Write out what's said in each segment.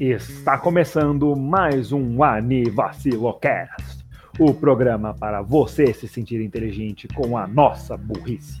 Está começando mais um Anivacilocast, o programa para você se sentir inteligente com a nossa burrice.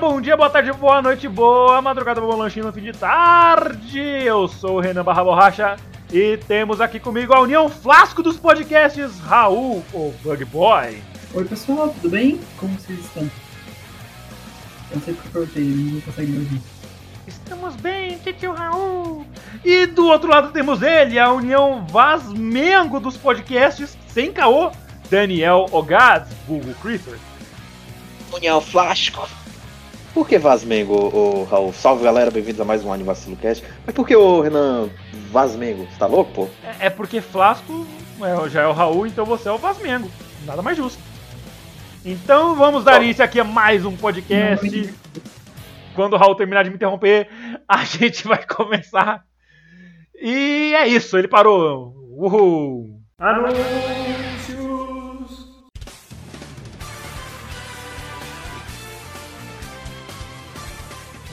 Bom dia, boa tarde, boa noite, boa madrugada, bom lanchinho no fim de tarde. Eu sou o Renan Barra Borracha e temos aqui comigo a união flasco dos podcasts, Raul, o Bug Boy. Oi pessoal, tudo bem? Como vocês estão? Eu não sei porque eu perguntei, ele não consegue me ouvir. Estamos bem, tio Raul. E do outro lado temos ele, a união Vasmengo dos podcasts, sem caô, Daniel Ogaz, Google Creeper. União Flasco. Por que Vasmengo, ô, Raul? Salve galera, bem-vindos a mais um Anivacilo Cast. Mas por que o Renan Vasmengo? Você tá louco, pô? É, é porque Flasco é, já é o Raul, então você é o Vasmengo. Nada mais justo. Então vamos dar início aqui a mais um podcast. Quando o Raul terminar de me interromper, a gente vai começar. E é isso, ele parou. Uhul! Anúncios!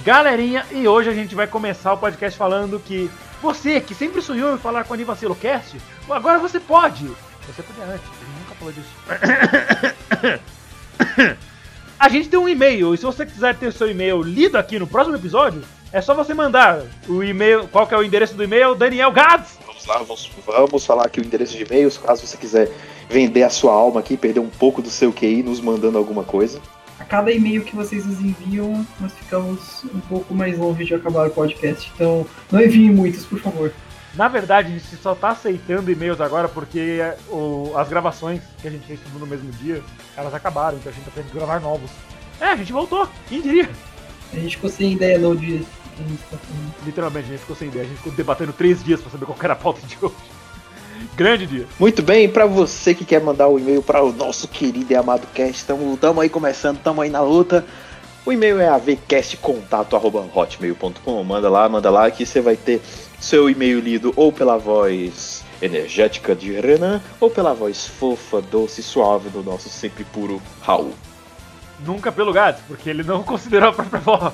Galerinha, e hoje a gente vai começar o podcast falando que você que sempre sonhou em falar com a Anivacilo Cast, agora você pode. Você podia antes, gente nunca falou disso. A gente tem um e-mail, e se você quiser ter seu e-mail lido aqui no próximo episódio, é só você mandar o e-mail. Qual que é o endereço do e-mail? Daniel Gads! Vamos lá, vamos, vamos falar aqui o endereço de e-mails, caso você quiser vender a sua alma aqui, perder um pouco do seu QI nos mandando alguma coisa. Cada e-mail que vocês nos enviam, nós ficamos um pouco mais longe de acabar o podcast. Então, não enviem muitos, por favor. Na verdade, a gente só tá aceitando e-mails agora porque o- as gravações que a gente fez tudo no mesmo dia, elas acabaram, então a gente tá tendo que gravar novos. É, a gente voltou, quem diria? A gente ficou sem ideia no dia a gente tá. Literalmente, a gente ficou sem ideia, a gente ficou debatendo três dias pra saber qual era a pauta de hoje. Grande dia. Muito bem, pra você que quer mandar o e-mail para o nosso querido e amado cast, tamo, tamo aí começando, tamo aí na luta. O e-mail é avcastcontato.hotmail.com. Manda lá, manda lá que você vai ter seu e-mail lido ou pela voz energética de Renan ou pela voz fofa, doce e suave do nosso sempre puro Raul. Nunca pelo Gads, porque ele não considerou a própria voz.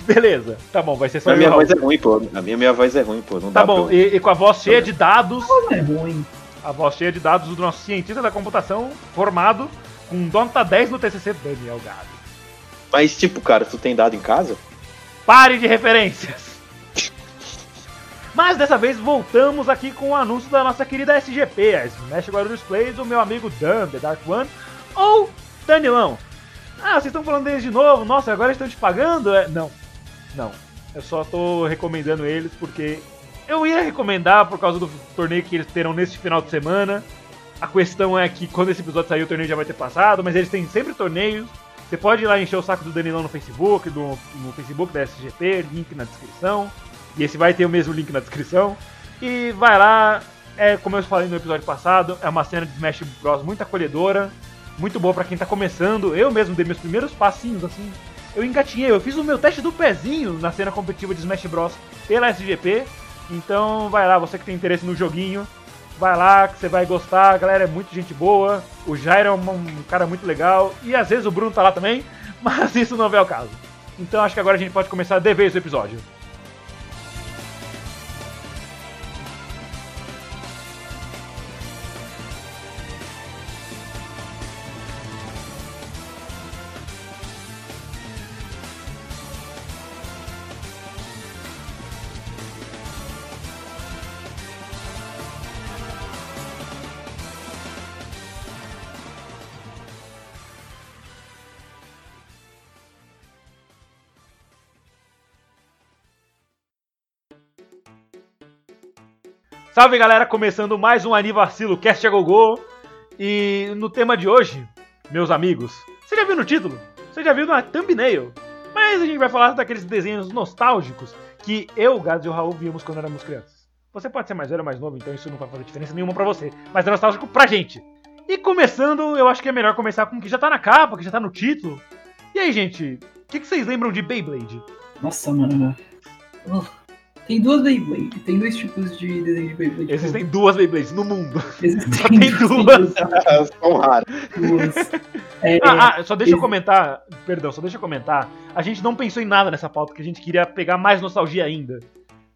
Beleza, tá bom, vai ser só A minha o voz é ruim, pô. A minha, minha voz é ruim, pô. Não Tá dá bom, pra... e, e com a voz cheia de dados, Não é ruim. a voz cheia de dados do nosso cientista da computação formado com nota 10 no TCC, Daniel Gads. Mas, tipo, cara, tu tem dado em casa? Pare de referências! Mas dessa vez voltamos aqui com o anúncio da nossa querida SGP, a Smash Guarulhos Play do meu amigo Dan, The Dark One, ou Danilão. Ah, vocês estão falando deles de novo? Nossa, agora estão te pagando? É, não, não. Eu só tô recomendando eles porque eu ia recomendar por causa do torneio que eles terão neste final de semana. A questão é que quando esse episódio sair o torneio já vai ter passado, mas eles têm sempre torneios. Você pode ir lá encher o saco do Danilão no Facebook, no Facebook da SGP, link na descrição. E esse vai ter o mesmo link na descrição. E vai lá, é como eu falei no episódio passado, é uma cena de Smash Bros muito acolhedora, muito boa pra quem tá começando. Eu mesmo dei meus primeiros passinhos assim. Eu engatinhei, eu fiz o meu teste do pezinho na cena competitiva de Smash Bros pela SGP. Então vai lá, você que tem interesse no joguinho, vai lá que você vai gostar. A galera é muito gente boa. O Jairo é um, cara muito legal. E às vezes o Bruno tá lá também, mas isso não é o caso. Então acho que agora a gente pode começar de vez o episódio. Salve galera, começando mais um Anivacilo Cast a Gogô. E no tema de hoje, meus amigos, você já viu no título? Você já viu na thumbnail? Mas a gente vai falar daqueles desenhos nostálgicos que eu, Gads e o Raul víamos quando éramos crianças. Você pode ser mais velho ou mais novo, então isso não vai fazer diferença nenhuma pra você. Mas é nostálgico pra gente. E começando, eu acho que é melhor começar com o que já tá na capa, que já tá no título. E aí, gente, o que, que vocês lembram de Beyblade? Nossa, mano. Oh, Tem duas Beyblade, tem dois tipos de desenho de Beyblade. Existem duas Beyblades no mundo. Existem só tem duas. São raros. duas. É, Ah, ah, só deixa eu esse- comentar, perdão, só deixa eu comentar. A gente não pensou em nada nessa pauta, que a gente queria pegar mais nostalgia ainda.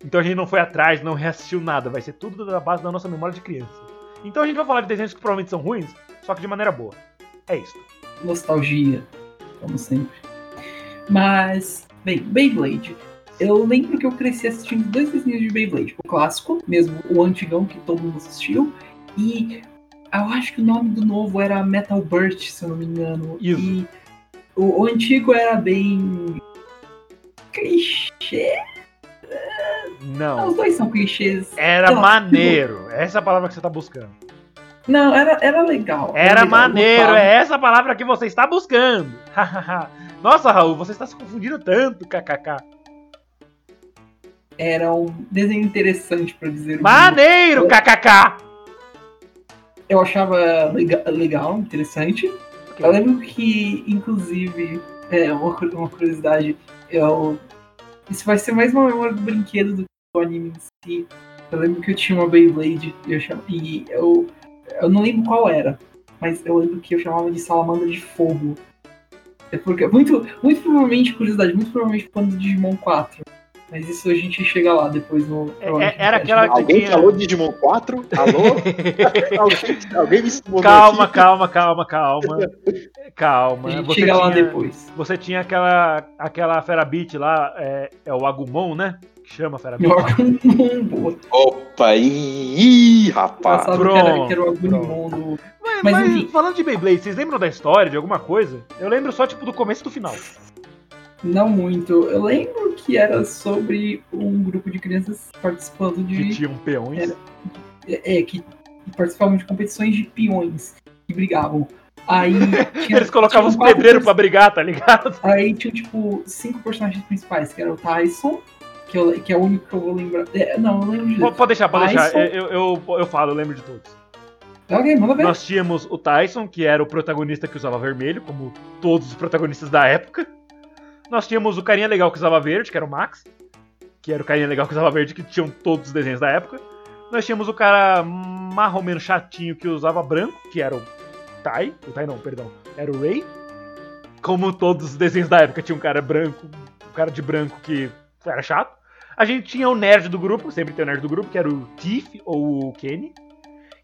Então a gente não foi atrás, não reassistiu nada. Vai ser tudo da base da nossa memória de criança. Então a gente vai falar de desenhos que provavelmente são ruins, só que de maneira boa. É isso. nostalgia, como sempre. Mas, bem, Beyblade. Eu lembro que eu cresci assistindo dois desenhos de Beyblade. O clássico, mesmo o antigão que todo mundo assistiu. E eu acho que o nome do novo era Metal Burst, se eu não me engano. Isso. E o, o antigo era bem. clichê. Não, Não. os dois são clichês. Era Não, maneiro. Essa é a palavra que você tá buscando. Não, era, era legal. Era legal, eu maneiro, é essa a palavra que você está buscando. Nossa, Raul, você está se confundindo tanto, kkk. Era um desenho interessante, pra dizer o. Maneiro, kkk. eu achava lega- legal, interessante. Eu lembro que, inclusive, é, uma, uma curiosidade, eu, isso vai ser mais uma memória do brinquedo do que do anime em si. Eu lembro que eu tinha uma Beyblade e eu, cham- e eu, eu não lembro qual era, mas eu lembro que eu chamava de Salamandra de Fogo. É porque, muito, muito provavelmente, curiosidade, muito provavelmente quando do Digimon 4. Mas isso a gente chega lá depois no. É- era aquela- Alguém tinha- falou Digimon 4? Alô? alguém, alguém me Calma, aqui? calma, calma, calma. Calma. A gente Você chega lá tinha, depois. você tinha aquela, aquela Ferabit lá, é, é o Agumon, né? Que chama Ferabit. Boa. Opa, ih, rapaz. Passado que era, pronto, que era o Agumon do. Mas, Mas, mas falando de Beyblade, vocês lembram da história, de alguma coisa? Eu lembro só, tipo, do começo e do final. Não muito. Eu lembro que era sobre um grupo de crianças participando Que de. tinham peões. Era. É, que participavam de competições de peões que brigavam. Aí. tinha- Eles colocavam os pedreiros pra brigar, tá ligado? Aí tinha, tipo, cinco personagens principais, que era o Tyson, que, eu- que é o único que eu vou lembrar. É, não, eu lembro de. Pode pode deixar, pode deixar. Tyson. Eu, eu, eu falo, eu lembro de todos. Ok, manda ver. Nós tínhamos o Tyson, que era o protagonista que usava vermelho, como todos os protagonistas da época. Nós tínhamos o carinha legal que usava verde, que era o Max. Que era o carinha legal que usava verde, que tinham todos os desenhos da época. Nós tínhamos o cara marrom menos chatinho que usava branco, que era o Tai. O Tai não, perdão. Era o Ray. Como todos os desenhos da época, tinha um cara branco, um cara de branco que era chato. A gente tinha o nerd do grupo, sempre tem o nerd do grupo, que era o Tiff ou o Kenny.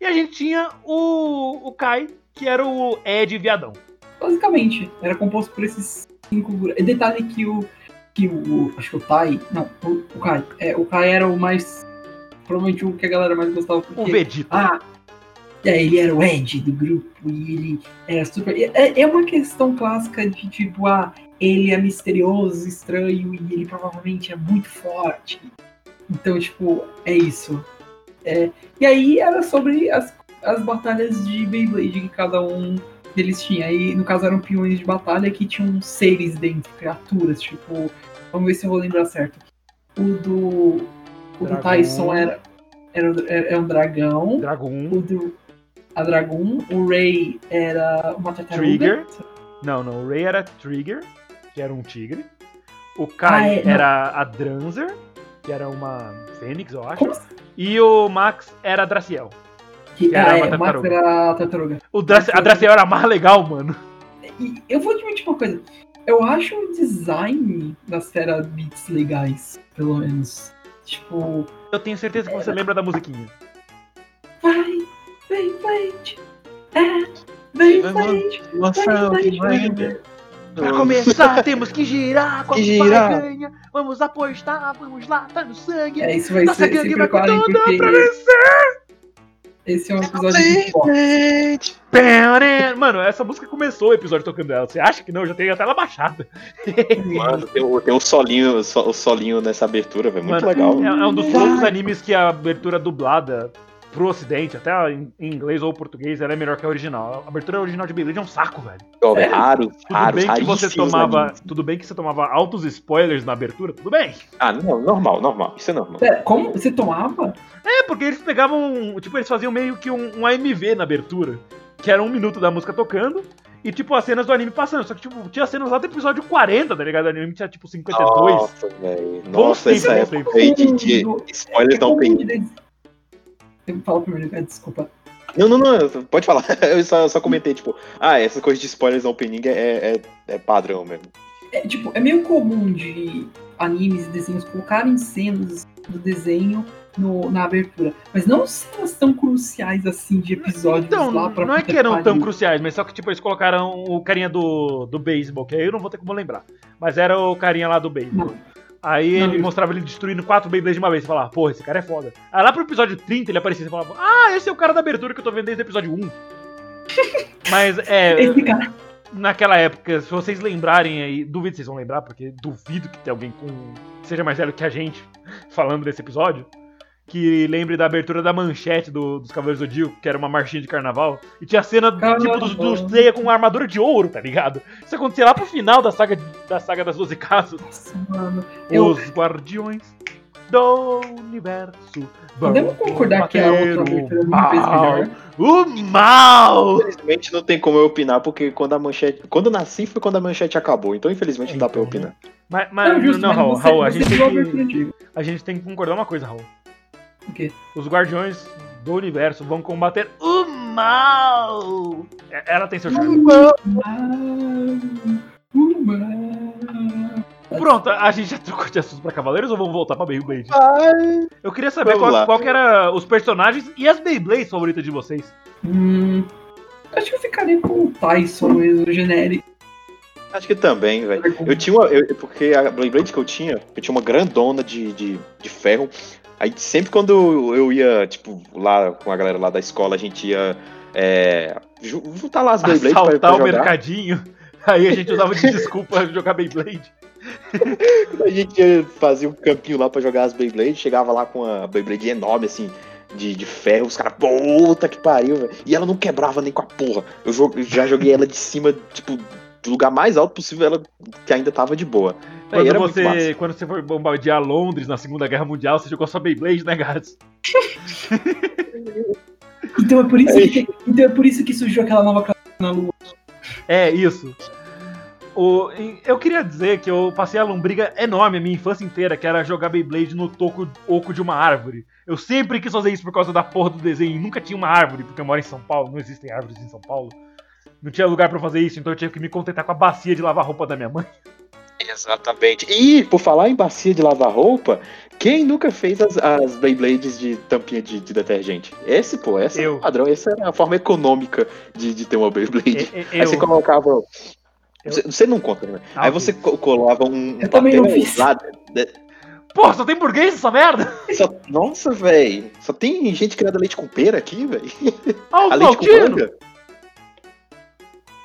E a gente tinha o, o Kai, que era o Ed Viadão. Basicamente, era composto por esses cinco. E detalhe que o. Que o. Acho que o Tai. Não, o, o Kai. É, o Kai era o mais. Provavelmente o que a galera mais gostava. Porque, O Vegeta. Ah, é, ele era o Ed do grupo e ele era super. É, é uma questão clássica de tipo, ah, ele é misterioso, estranho e ele provavelmente é muito forte. Então, tipo, é isso. É, e aí era sobre as, as batalhas de Beyblade que cada um deles tinha. Aí, no caso, eram peões de batalha que tinham seres dentro, criaturas, tipo. Vamos ver se eu vou lembrar certo. O do. O do Dragão. Tyson era, era, era, era um dragão. O do. A Dragoon. O Ray era uma tartaruga. Trigger. Não, não. O Ray era Trigger, que era um tigre. O Kai Ah, é, não. era a Dranzer, que era uma fênix, eu acho. Como? E o Max era a Draciel. Que, era ah, uma é, Max era a tartaruga. O Draci- a Draciel era mais legal, mano. E eu vou admitir uma coisa. Eu acho o design das Fera Beats legais, pelo menos. Tipo, Eu tenho certeza que você lembra da musiquinha. vai, vem, Blade. É, vem. Mostrar o que vai Pra começar, temos que girar com a barganha. Vamos apostar, vamos lá, tá no sangue. É, isso vai Nossa ser. gangue vai com porque pra vencer. Esse é um episódio muito forte. Mano, essa música começou o episódio tocando ela. Você acha que não? Eu já tenho até ela baixada. Mano, tem, o- tem um solinho, so- o solinho nessa abertura, velho. Muito Mano, legal. É, é um dos poucos animes que a abertura dublada pro ocidente, até em inglês ou português, ela é melhor que a original. A abertura original de Beyblade é um saco, velho. Ó, é. Raros, Tudo raros, bem que você raríssimos tomava, tudo bem que você tomava altos spoilers na abertura, tudo bem. Ah, não, normal, normal. Isso é normal. Pera, como? Você tomava? É, porque eles pegavam, tipo, eles faziam meio que um, um AMV na abertura, que era um minuto da música tocando, E, tipo, as cenas do anime passando. Só que, tipo, tinha cenas lá do episódio 40, tá ligado? O anime tinha, tipo, 52. Nossa, velho. Nossa, essa tempo, época aí de, de spoilers não tem. Eu falo primeiro, cara, desculpa. Não, não, não, pode falar. Eu só, só comentei, tipo, ah, essa coisa de spoilers opening é, é, é padrão mesmo. É, tipo, é meio comum de animes e desenhos colocarem cenas do desenho no- na abertura. Mas não cenas tão cruciais assim de episódios Então, lá pra não é que eram tão cruciais, mas só que, tipo, eles colocaram o carinha do, do beisebol, que aí eu não vou ter como lembrar. Mas era o carinha lá do beisebol. Não. Aí Não, ele mostrava ele destruindo quatro Beyblades de uma vez. Você falava, porra, esse cara é foda. Aí lá pro episódio 30 ele aparecia e falava, ah, esse é o cara da abertura que eu tô vendo desde o episódio 1. Mas é. Esse cara. naquela época, se vocês lembrarem aí, duvido que vocês vão lembrar, porque duvido que tenha alguém com que seja mais velho que a gente falando desse episódio, que lembre da abertura da manchete do- dos Cavaleiros do Zodíaco, que era uma marchinha de carnaval, e tinha cena tipo dos do Seiya com armadura de ouro, tá ligado? Isso acontecia lá pro final da saga da saga das 12 casas. Nossa, mano. Eu, Os guardiões do universo. podemos concordar que a combater outra abertura é mal. melhor? O mal! Infelizmente não tem como eu opinar, porque quando a manchete. Quando eu nasci foi quando a manchete acabou, então infelizmente não dá pra eu Então, opinar. Mas, mas Não, justo, não, Raul, você, Raul, a gente a tem que, a gente tem que concordar uma coisa, Raul. O quê? Os guardiões do universo vão combater o mal. É- Ela tem seu charme. Pronto, a gente já trocou de assunto pra Cavaleiros ou vamos voltar pra Beyblade? Eu queria saber qual, lá. qual que era os personagens e as Beyblades favoritas de vocês. Hum, acho que eu ficaria com o Tyson mesmo, o genérico. Acho que também, velho. Eu tinha uma. eu- porque a Beyblade que eu tinha, eu tinha uma grandona de, de, de ferro. Aí sempre quando eu ia, tipo, lá com a galera lá da escola, a gente ia é, ju- juntar lá as Beyblades pra, pra Assaltar o jogar. mercadinho. Aí a gente usava de desculpa jogar Beyblade. A gente ia fazer um campinho lá pra jogar as Beyblades, chegava lá com a Beyblade enorme, assim, de, de ferro, os caras, puta que pariu, velho. E ela não quebrava nem com a porra. Eu eu já joguei ela de cima, tipo, lugar mais alto possível, ela que ainda tava de boa. Quando era você, quando você foi bombardear Londres na Segunda Guerra Mundial, você jogou sua Beyblade, né, Gats? Então é por isso que, então é por isso que surgiu aquela nova classe na lua. É, isso. O, eu queria dizer que eu passei a lombriga enorme a minha infância inteira, que era jogar Beyblade no toco oco de uma árvore. Eu sempre quis fazer isso por causa da porra do desenho. e Nunca tinha uma árvore, porque eu moro em São Paulo, não existem árvores em São Paulo. Não tinha lugar pra fazer isso, então eu tinha que me contentar com a bacia de lavar roupa da minha mãe. Exatamente. E, por falar em bacia de lavar roupa, quem nunca fez as, as Beyblades de tampinha de, de detergente? Esse, pô, esse é Eu. o padrão, essa é a forma econômica de, de ter uma Beyblade. E- e- Aí Eu, você colocava. Eu- Você, você não conta, né? Ah, Aí você co- colava um. Eu também não papel fiz. lá de- Pô, só tem burguês essa merda? só- nossa, velho. Só tem gente criando leite com pera aqui, velho. Ah, o A leite com manga.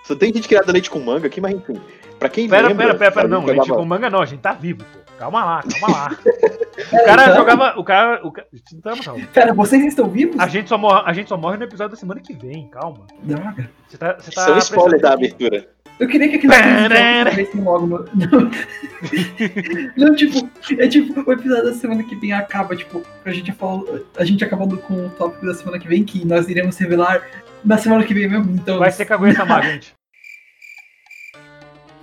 Só tem gente criando leite com manga aqui, mas enfim. Pra quem Pera, lembra, pera, pera, pera, não, leite jogava- com manga não, a gente tá vivo, pô. Calma lá, calma lá. O cara jogava. O cara. O cara Calma, calma. Pera, vocês estão vivos? A gente, só morre, a gente só morre no episódio da semana que vem, calma. Droga. Você tá, você tá é spoiler da abertura. Eu queria que aquele Parará. episódio logo no... Não. Não, tipo, é tipo, o episódio da semana que vem acaba, tipo, a gente, falar, a gente acabando com o tópico da semana que vem, que nós iremos revelar na semana que vem mesmo, então. Vai ser cagueta má, gente.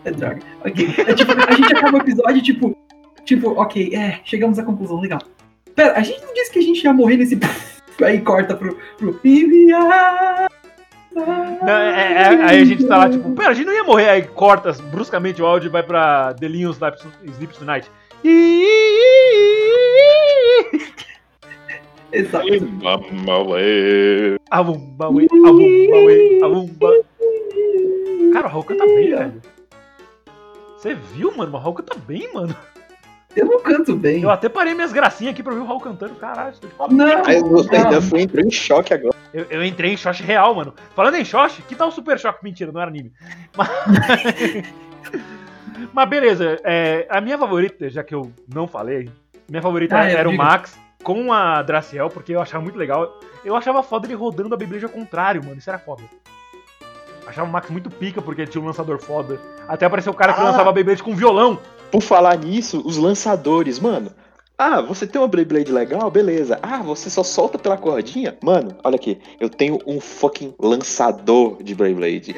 É droga. Ok. É tipo, a gente acaba o episódio, tipo, tipo, ok, é, chegamos à conclusão, legal. Pera, a gente não disse que a gente ia morrer nesse. Aí corta pro. pro... Não, é- é- aí a gente tá lá, tipo, pera, a gente não ia morrer, aí corta bruscamente o áudio e vai pra Delinho Sleeps, Sleeps Tonight. Exato. Avumba, avumba, avumba. Cara, o Raul canta bem, velho. Você viu, mano? O Raul canta bem, mano. Eu não canto bem. Eu até parei minhas gracinhas aqui pra ver o Raul cantando. Caralho, tô de pau. Não, Aí eu gostei, não. eu fui entrou em choque agora. Eu, eu entrei em shot real, mano. Falando em shot, que tal o Super Choque? Mentira, não era anime. Mas, Mas beleza, é, a minha favorita, já que eu não falei, minha favorita Ah, é, era o. Max com a Draciel, porque eu achava muito legal. Eu achava foda ele rodando a Beyblade ao contrário, mano. Isso era foda. Achava o Max muito pica, porque tinha um lançador foda. Até apareceu o cara que Ah. lançava Beyblade com violão. Por falar nisso, os lançadores, mano. Ah, você tem uma Beyblade legal? Beleza. Ah, você só solta pela cordinha? Mano, olha aqui. Eu tenho um fucking lançador de Beyblade.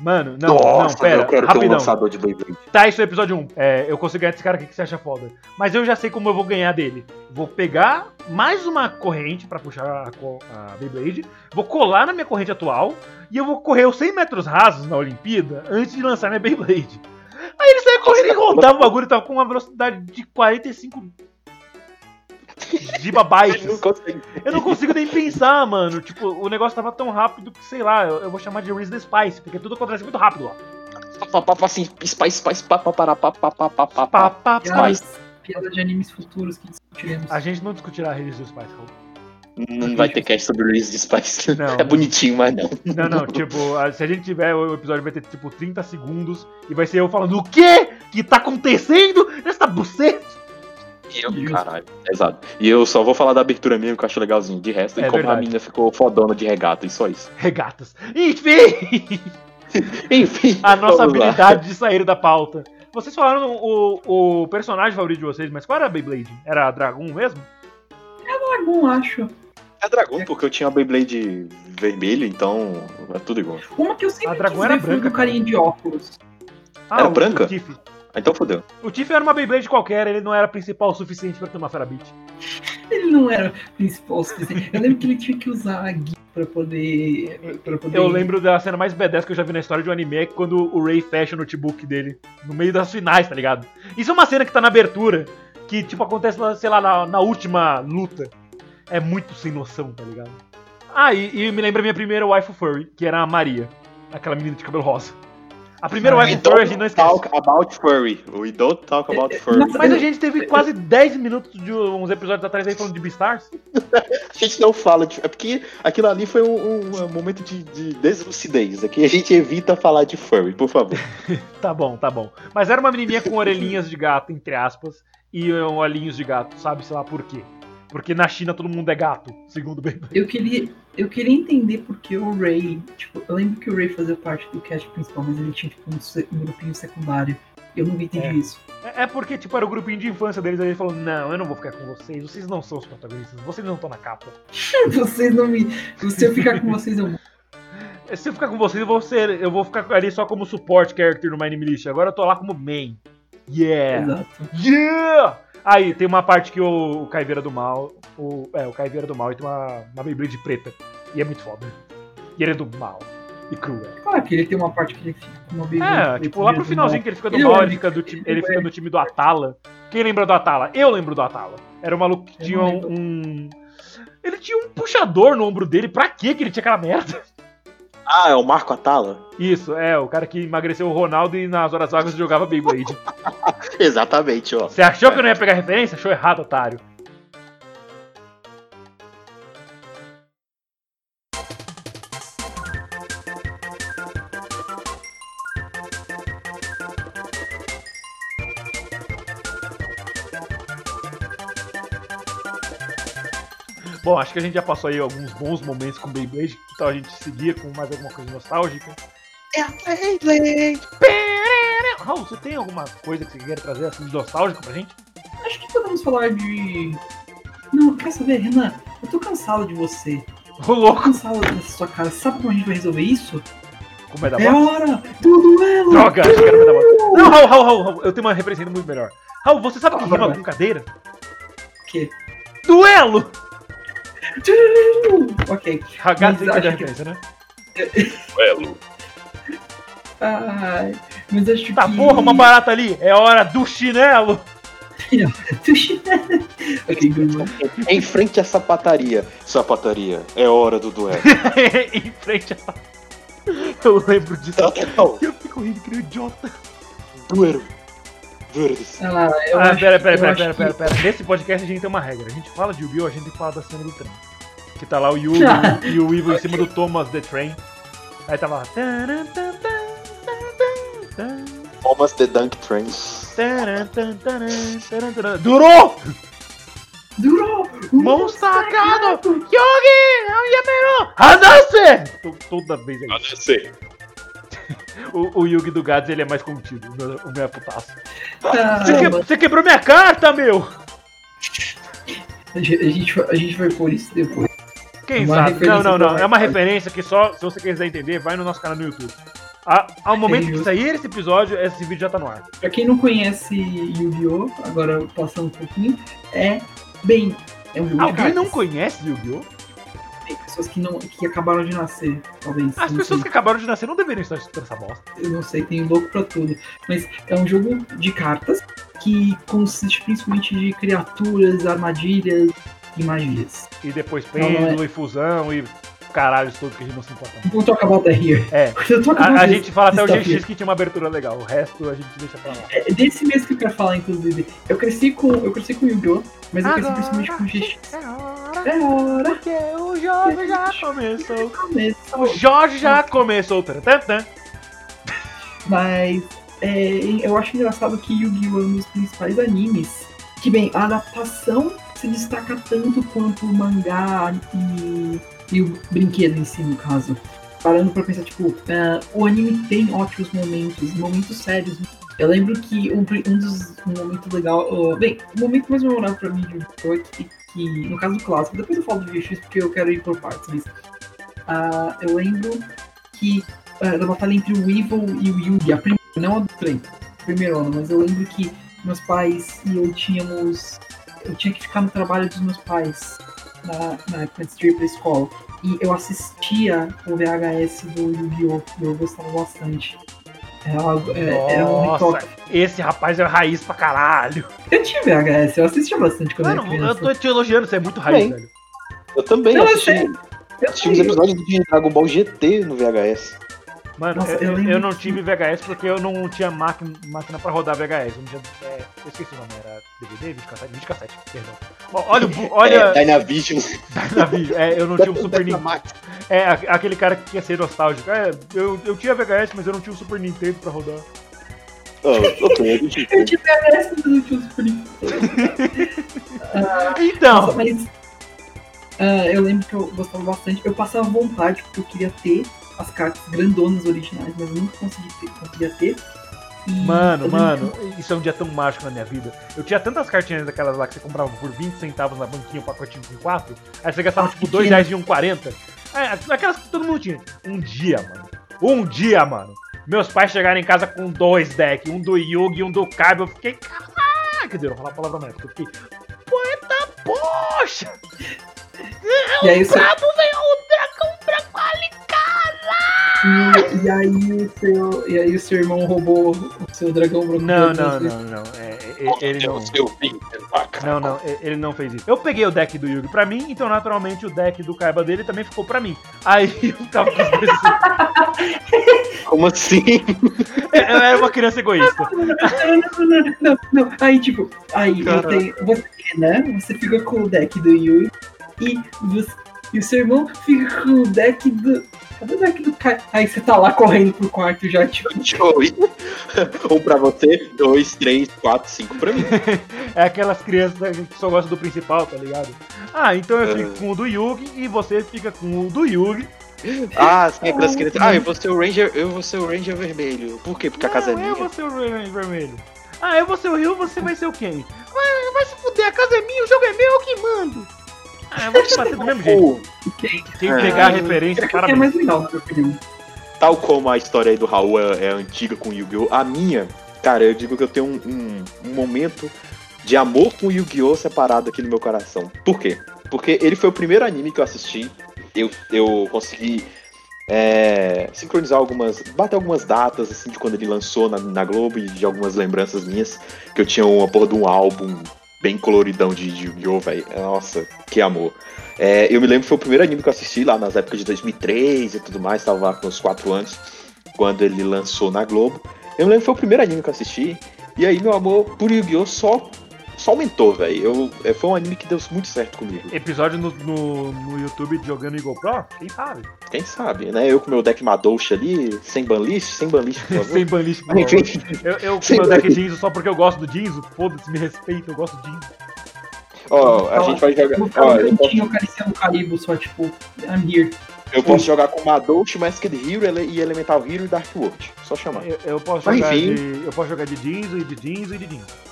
Mano, não, Nossa, não, pera, eu quero ter um rapidão. lançador de Beyblade. Tá, isso é episódio 1. É, eu consigo ganhar desse cara aqui que você acha foda. Mas eu já sei como eu vou ganhar dele. Vou pegar mais uma corrente pra puxar a, a Beyblade, vou colar na minha corrente atual e eu vou correr os 100 metros rasos na Olimpíada antes de lançar minha Beyblade. Aí ele saiu correndo e rodava o bagulho, tava com uma velocidade de 45 gigabytes. Não consigo. Eu não consigo nem pensar, mano. Tipo, o negócio tava tão rápido que, sei lá, eu, eu vou chamar de Reese the Spice, porque tudo acontece muito rápido lá. Pá, pá, pá, assim, spice, spice, pá, pá, pará, pá, pá, pá, pá, pá, Pá, pá. pá, pá. Piadas, piadas de animes futuros que discutiremos. A gente não discutirá Reese the Spice, Raul. Não vai ter cast sobre release de Spice. Não. É bonitinho, mas não. Não, não, tipo, se a gente tiver, o episódio vai ter tipo 30 segundos e vai ser eu falando o quê? Que tá acontecendo nessa buceta? E eu, caralho, exato. E eu só vou falar da abertura mesmo, que eu acho legalzinho. De resto, É e como verdade. a menina ficou fodona de regata, e só isso. Regatas. Enfim, Enfim. a nossa vamos lá. habilidade de sair da pauta. Vocês falaram o, o personagem favorito de vocês, mas qual era a Beyblade? Era a Dragon mesmo? Dragão, acho. É dragão, porque eu tinha uma Beyblade vermelha, então é tudo igual. Uma que eu sempre A dragão quis era branca, do carinha de óculos. Ah, Era o, branca? Tiff. Então fodeu. O Tiff era uma Beyblade qualquer, ele não era principal o suficiente pra ter uma Ferabit. Ele não era o principal o suficiente. Eu lembro que ele tinha que usar a guia pra poder. Pra poder... Eu lembro da cena mais badass que eu já vi na história de um anime, é quando o Ray fecha o notebook dele, no meio das finais, tá ligado? Isso é uma cena que tá na abertura, que, tipo, acontece, lá, sei lá, na, na última luta. É muito sem noção, tá ligado? Ah, e, e me lembra a minha primeira waifu furry, que era a Maria, aquela menina de cabelo rosa. A primeira Ah, waifu We furry a gente não esquece. talk about furry. We don't talk about furry. Mas- Mas a gente teve quase 10 minutos de uns episódios atrás aí falando de Beastars. A gente não fala de. É porque aquilo ali foi um, um- um momento de, de deslucidez. Aqui a gente evita falar de furry, por favor. Tá bom, tá bom. Mas era uma menininha com orelhinhas de gato, entre aspas, e um, olhinhos de gato, sabe, sei lá por quê. Porque na China todo mundo é gato, segundo o Beyblade. Eu queria, eu queria entender porque o Ray. Tipo, eu lembro que o Ray fazia parte do cast principal, mas ele tinha tipo, um, um grupinho secundário. Eu nunca entendi É. isso. É é porque, tipo, era o grupinho de infância deles, aí ele falou, não, eu não vou ficar com vocês, vocês não são os protagonistas, vocês não estão na capa. Vocês não me. Se eu ficar com vocês, eu. Se eu ficar com vocês, eu vou ser. Eu vou ficar ali só como suporte character no Name List. Agora eu tô lá como main. Yeah! Exato. Yeah! Aí tem uma parte que o, o Caiveira do Mal. O, é, o Caiveira do Mal ele tem uma, uma Beyblade preta. E é muito foda. E ele é do mal. E cruel. Claro que ele tem uma parte que ele fica com uma bebida. É, tipo, lá pro finalzinho que ele fica do Ele mal, é ele fica, do time, ele ele fica é. no time do Atala. Quem lembra do Atala? Eu lembro do Atala. Era um maluco que tinha um, um- Ele tinha um puxador no ombro dele. Pra quê que ele tinha aquela merda? Ah, é o Marco Atala? Isso, é, o cara que emagreceu o Ronaldo e nas horas vagas jogava Beyblade. Exatamente, ó. Você achou que eu não ia pegar referência? Achou errado, otário. Bom, acho que a gente já passou aí alguns bons momentos com Beyblade. Que tal a gente seguir com mais alguma coisa nostálgica? É Beyblade. Raul, você tem alguma coisa que você queira trazer assim de nostálgico pra gente? Acho que podemos falar de. Não, quer saber, Renan? Eu tô cansado de você. Ô Tô louco, cansado dessa sua cara. Sabe como a gente vai resolver isso? como é da É bola? hora do duelo! Droga, acho que era da bola. Não, Raul, Raul, Raul, Raul, eu tenho uma referência ainda muito melhor. Raul, você sabe que Ah, rima vai. com cadeira? O quê? Duelo! Ok. Ragazzi acho que- referência, né? Duelo. Ai, mas acho Tá que. porra, uma barata ali. É hora do chinelo. ok, Gurman. Em frente à sapataria. Sapataria, é hora do duelo. em frente a... Eu lembro disso. Não, Eu fico rindo que nem um idiota. duelo. Duelo. Ah, Ah, pera, pera, pera, pera, que- pera, pera. Nesse podcast a gente tem uma regra. A gente fala de Yu-Gi-Oh! A gente tem que falar da cena do trem. Que tá lá o Yu e o Evil em cima do Thomas The Train. Aí tava lá. taran, tan, tan, tan, tan, Thomas the Dunk Train. taran, tan, taran, taran, taran. Durou! Durou! Mão sacado! Yogi! Yamero! Hanase! To- Toda vez é isso. sei. O, o Yugi do Gads ele é mais contido. O meu, é putaço. Você, que- você quebrou minha carta, meu! A gente, a gente, vai- pôr isso depois. Quem Uma sabe? Não, não, não. É uma referência que só, se você quiser entender, vai no nosso canal no YouTube. A- ao momento que justo. sair esse episódio, esse vídeo já tá no ar. Pra quem não conhece Yu-Gi-Oh!, agora passando um pouquinho, é bem. É um jogo Alguém cartas. não conhece Yu-Gi-Oh? Tem pessoas que, não, que acabaram de nascer, talvez. As pessoas sei. que acabaram de nascer não deveriam estar escutando essa bosta. Eu não sei, tem louco pra tudo. Mas é um jogo de cartas que consiste principalmente de criaturas, armadilhas e magias. E depois não é. pêndulo e fusão e caralho todo que a gente não se importa. We'll talk about that here. É. A, a gente fala até o GX que tinha uma abertura legal, o resto a gente deixa pra lá. É desse mês que eu quero falar, inclusive. Eu cresci com, eu cresci com Yu-Gi-Oh! Mas eu cresci Agora. principalmente com GX. É hora, É hora. porque o Jorge já começou. Começo. O Jorge já começou. Mas é, eu acho engraçado que Yu-Gi-Oh! é um dos principais animes. Que bem, a adaptação se destaca tanto quanto o mangá e, e o brinquedo em si, no caso. Parando pra pensar, tipo, é, o anime tem ótimos momentos, momentos sérios. Eu lembro que um, um dos um momento legal. ó, bem, o momento mais memorável pra mim de Yu-Gi-Oh! é que, que, no caso do clássico, depois eu falo do VX porque eu quero ir por partes, mas. ah, eu lembro que da batalha entre o Evil e o Yugi, a primeira, não a do trem, a primeira onda, mas eu lembro que meus pais e eu tínhamos. Eu tinha que ficar no trabalho dos meus pais na, na época de ir pra escola. E eu assistia o VHS do Yu-Gi-Oh! e eu gostava bastante. Era, é- era um ritual. Nossa, esse rapaz é raiz pra caralho. Eu tinha VHS, eu assistia bastante quando Mano, era eu tô te elogiando, você é muito raiz, Bem. velho. Eu também Não, eu assisti. Eu assisti uns sei. episódios de Dragon Ball GT no VHS. Mano, Nossa, eu, eu eu não tive VHS porque eu não tinha máquina, máquina pra rodar VHS. Eu, não tinha, é, eu esqueci o nome, era DVD, videocassete, videocassete, perdão. Olha, o bu- olha, É, Dynavision. Davi, é, eu não tinha um Super Nintendo. É, a- aquele cara que quer ser nostálgico. É, eu, eu tinha VHS, mas eu não tinha o Super Nintendo pra rodar. Oh, ok, a gente Eu tinha VHS, mas eu não tinha o Super Nintendo. Nossa, Então, mas ah, eu lembro que eu gostava bastante. Eu passava vontade porque eu queria ter as cartas grandonas originais, mas eu nunca consegui ter, conseguia ter. Mano, lembro mano, isso é um dia tão mágico na minha vida. Eu tinha tantas cartinhas daquelas lá que você comprava por 20 centavos na banquinha, um pacotinho com 4. Aí você gastava Ah, tipo que 2 pena. reais e um 40. É, aquelas que todo mundo tinha. Um dia, mano. Um dia, mano. Meus pais chegaram em casa com dois decks, um do Yugi e um do Kaiba. Eu fiquei, caraca, quer dizer, eu vou falar a palavra na época. Eu fiquei, poeta, poxa! E aí, você, Brabo veio o dragão e, e aí o seu, e aí o seu irmão roubou o seu dragão branco. Não, não, você. não, não. É, é, ele não. Não, não, e- ele não fez isso. Eu peguei o deck do Yugi pra mim, então naturalmente o deck do Kaiba dele também ficou pra mim. Aí eu tava com os dois assim. Como assim? Eu era uma criança egoísta. Não, não, não, não, não. Aí, tipo, aí eu tenho, você, né? Você fica com o deck do Yui e, você, e o seu irmão fica com o deck do. Cadê o deck do Kai? Aí você tá lá correndo pro quarto já, tipo. Joey. Um pra você, dois, três, quatro, cinco pra mim. É aquelas crianças que só gostam do principal, tá ligado? Ah, então eu fico É. com o do Yugi e você fica com o do Yugi. Ah, sim, aquelas crianças. Ah, eu vou ser o Ranger, eu vou ser o Ranger vermelho. Por quê? Porque a casa é Não, minha. eu vou ser o Ver- vermelho. Ah, eu vou ser o Ryu, você vai ser o quem? Vai, vai se fuder, a casa é minha, o jogo é meu, eu que mando. Eu vou te bater do mesmo jeito. Quem, Quem Ah. pegar a referência, quem é mais legal, na minha opinião. tal como a história aí do Raul é, é antiga com o Yu-Gi-Oh! A minha, cara, eu digo que eu tenho um, um- um momento de amor com o Yu-Gi-Oh! separado aqui no meu coração. Por quê? Porque ele foi o primeiro anime que eu assisti. Eu, eu consegui é, sincronizar algumas. bater algumas datas assim de quando ele lançou na, na Globo e de algumas lembranças minhas. Que eu tinha uma porra de um álbum bem coloridão de, Yu-Gi-Oh! velho. Nossa, que amor. É, eu me lembro que foi o primeiro anime que eu assisti lá nas épocas de 2003 e tudo mais, tava lá com uns 4 anos, quando ele lançou na Globo. Eu me lembro que foi o primeiro anime que eu assisti, e aí meu amor por Yu-Gi-Oh! só, só aumentou, velho. Eu- é, Foi um anime que deu muito certo comigo. Episódio no, no, no YouTube de jogando Eagle Pro? Quem sabe? Quem sabe, né? Eu com meu deck Madouche ali, sem banlist, sem banlist, por favor. Sem banlist, por favor. Eu, eu com Sem meu deck. Jinzo só porque eu gosto do Jinzo. Foda-se, me respeita, eu gosto do Jinzo. ó, a gente vai jogar. Ó, no eu posso, o Caribo, só tipo, I'm here. eu posso jogar com Madouche, Masked Hero e Elemental Hero e Dark World. Só chamar. Eu, eu posso Mas jogar enfim. de. Eu posso jogar de Jinzo e de Jinzo e de Jinzo.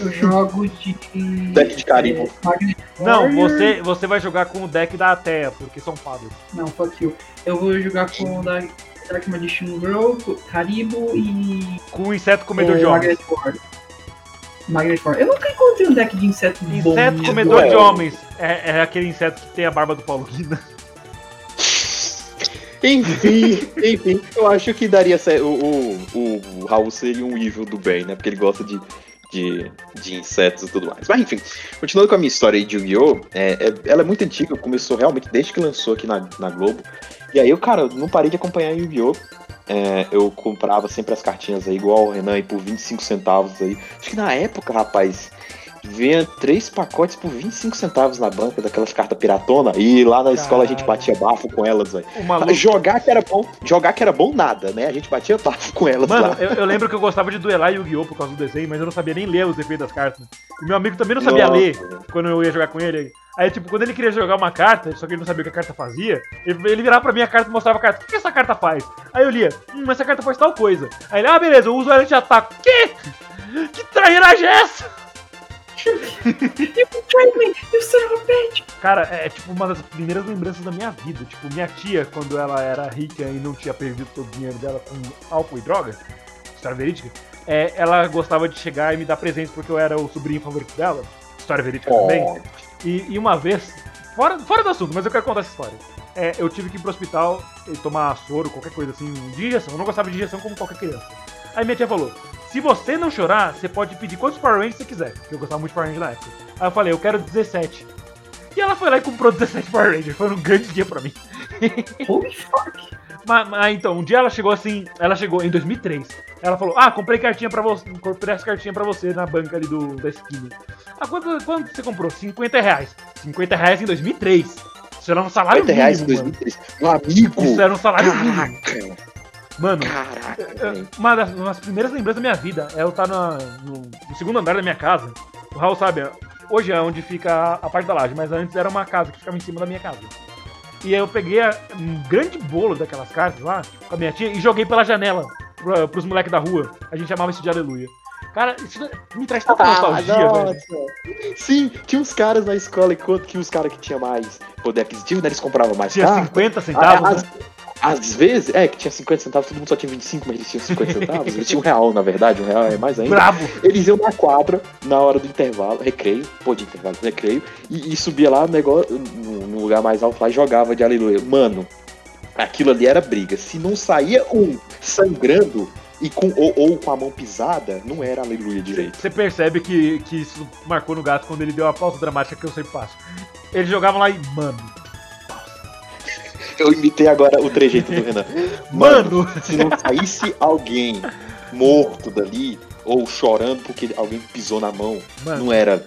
Eu jogo de. Deck de carimbo. é, Não, você, você vai jogar com o deck da Atea, porque são fadas. Não, fuck you. Eu vou jogar com o da Dark Magician Girl, Caribo e. Com o inseto comedor é, de homens. Magnet Ward. Eu nunca encontrei um deck de inseto bom. Inseto comedor de é. homens. É, é aquele inseto que tem a barba do Paulo Guina. Enfim, enfim, eu acho que daria certo. O, o, o Raul seria um evil do bem, né? Porque ele gosta de, de, de insetos e tudo mais. Mas enfim, continuando com a minha história aí de Yu-Gi-Oh! É, é- ela é muito antiga, começou realmente desde que lançou aqui na, na Globo. E aí eu, cara, não parei de acompanhar Yu-Gi-Oh! É, eu comprava sempre as cartinhas aí, igual o Renan, aí por 25 centavos aí. Acho que na época, rapaz, vinha três pacotes por 25 centavos na banca daquelas cartas piratona. E lá na escola a gente batia bafo com elas, velho. Jogar que era bom, jogar que era bom nada, né? A gente batia bafo com elas Mano, lá. eu, eu lembro que eu gostava de duelar Yu-Gi-Oh! por causa do desenho, mas eu não sabia nem ler os efeitos das cartas. E meu amigo também não sabia Nossa, ler quando eu ia jogar com ele. Aí, tipo, quando ele queria jogar uma carta, só que ele não sabia o que a carta fazia, ele, ele virava pra mim a carta e mostrava a carta. O que essa carta faz? Aí eu lia, hum, essa carta faz tal coisa. Aí ele, ah, beleza, eu uso ela de ataque. Que? Que trairagem é essa? You betrayed me, you son of a bitch! Cara, é tipo uma das primeiras lembranças da minha vida. Tipo, minha tia, quando ela era rica e não tinha perdido todo o dinheiro dela com álcool e droga, história verídica, é, ela gostava de chegar e me dar presentes porque eu era o sobrinho favorito dela. História verídica também. Ó, E, e uma vez, fora, fora do assunto, mas eu quero contar essa história. É, eu tive que ir pro hospital e tomar soro, qualquer coisa assim, de injeção. Eu não gostava de injeção como qualquer criança. Aí minha tia falou: se você não chorar, você pode pedir quantos Power Rangers você quiser. Porque eu gostava muito de Power Rangers na época. Aí eu falei: eu quero 17. E ela foi lá e comprou 17 Power Rangers. Foi um grande dia pra mim. Holy fuck! Mas, mas, então, um dia ela chegou assim, ela chegou em 2003. Ela falou: Ah, comprei cartinha pra você, comprei essa cartinha pra você na banca ali do, da esquina. Ah, quanto, quanto você comprou? 50 reais. 50 reais em 2003. Isso era um salário 50 reais em mínimo, mano. 2003. Meu amigo! Isso era um salário mínimo. Mano, Caraca, velho. uma das, uma das primeiras lembranças da minha vida é eu estar na- no, no segundo andar da minha casa. O Raul sabe, hoje é onde fica a, a parte da laje, mas antes era uma casa que ficava em cima da minha casa. E aí eu peguei a- um grande bolo daquelas cartas lá com a minha tia e joguei pela janela pra, pros moleques da rua. A gente chamava isso de aleluia. Cara, isso me traz tanta nostalgia, velho. Ah, nossa. Sim, tinha uns caras na escola, enquanto que os caras que tinham mais poder aquisitivo, né, eles compravam mais Tinha carta. 50 centavos, às, né? Às vezes, é, que tinha 50 centavos, todo mundo só tinha 25, mas eles tinham 50 centavos. Eles tinham um real, na verdade, um real é mais ainda. Bravo. Eles iam na quadra, na hora do intervalo, recreio, pô, de intervalo, recreio, e, e subia lá no, negócio, no, lugar mais alto lá e jogava de aleluia. Mano, aquilo ali era briga. Se não saía um sangrando e com, ou, ou com a mão pisada, não era aleluia direito. Você percebe que, que isso marcou no gato quando ele deu a pausa dramática que eu sempre faço. Eles jogavam lá e, mano, Eu imitei agora o trejeito do Renan. mano, se não saísse alguém morto dali, ou chorando porque alguém pisou na mão, mano. não era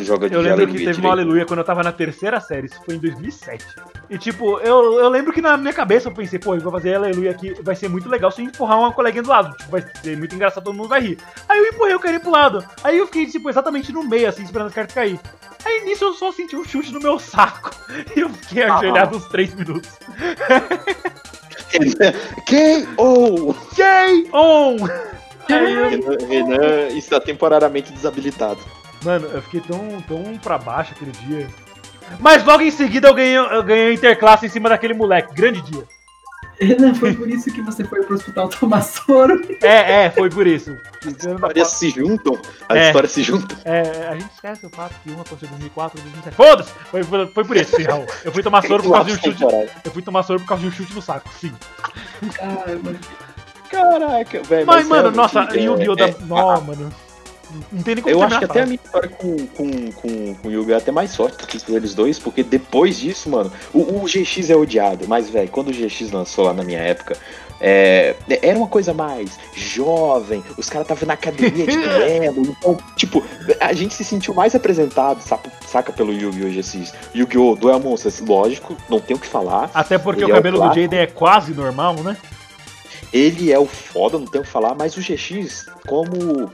joga de Eu lembro que teve uma aleluia quando eu tava na terceira série, isso foi em 2007. E tipo, eu, eu lembro que na minha cabeça eu pensei, pô, eu vou fazer aleluia aqui, vai ser muito legal se eu empurrar uma coleguinha do lado. Tipo, vai ser muito engraçado, todo mundo vai rir. Aí eu empurrei o cara pro lado. Aí eu fiquei, tipo, exatamente no meio, assim, esperando as cartas cair. Aí nisso eu só senti um chute no meu saco. E eu fiquei Ah. ajoelhado uns 3 minutos. Eu- Renan, Renan está temporariamente desabilitado. Mano, eu fiquei tão, tão pra baixo aquele dia. Mas logo em seguida eu ganhei, eu ganhei interclasse em cima daquele moleque. Grande dia. Renan, foi por isso que você foi pro hospital tomar soro. É, é, foi por isso. As histórias se juntam, as É. histórias se juntam. É, a gente esquece o fato que uma aconteceu em 2004 e 2007. Foda-se! Foi, foi, foi por isso, sim, Raul. Eu fui tomar soro por causa de um chute. Eu fui tomar soro por causa de um chute no saco, sim. Mano. Caraca, velho. Mas, mano, realmente, nossa, é, Yu-Gi-Oh! da. é, Nó, mano. Não tem nem como Eu acho que até a minha história com, com, com, com o Yuga é até mais forte do que com eles dois, porque depois disso, mano, o, o GX é odiado, mas, velho, quando o GX lançou lá na minha época, é, era uma coisa mais jovem, os caras estavam na academia de duelo, então, tipo, a gente se sentiu mais representado, saca, saca pelo Yu-Gi-Oh! GX. Yu-Gi-Oh! Duel Monsters, lógico, não tem o que falar. Até porque Ele o é o cabelo do. Jaden é quase normal, né? Ele é o foda, não tenho o que falar, mas o GX, como.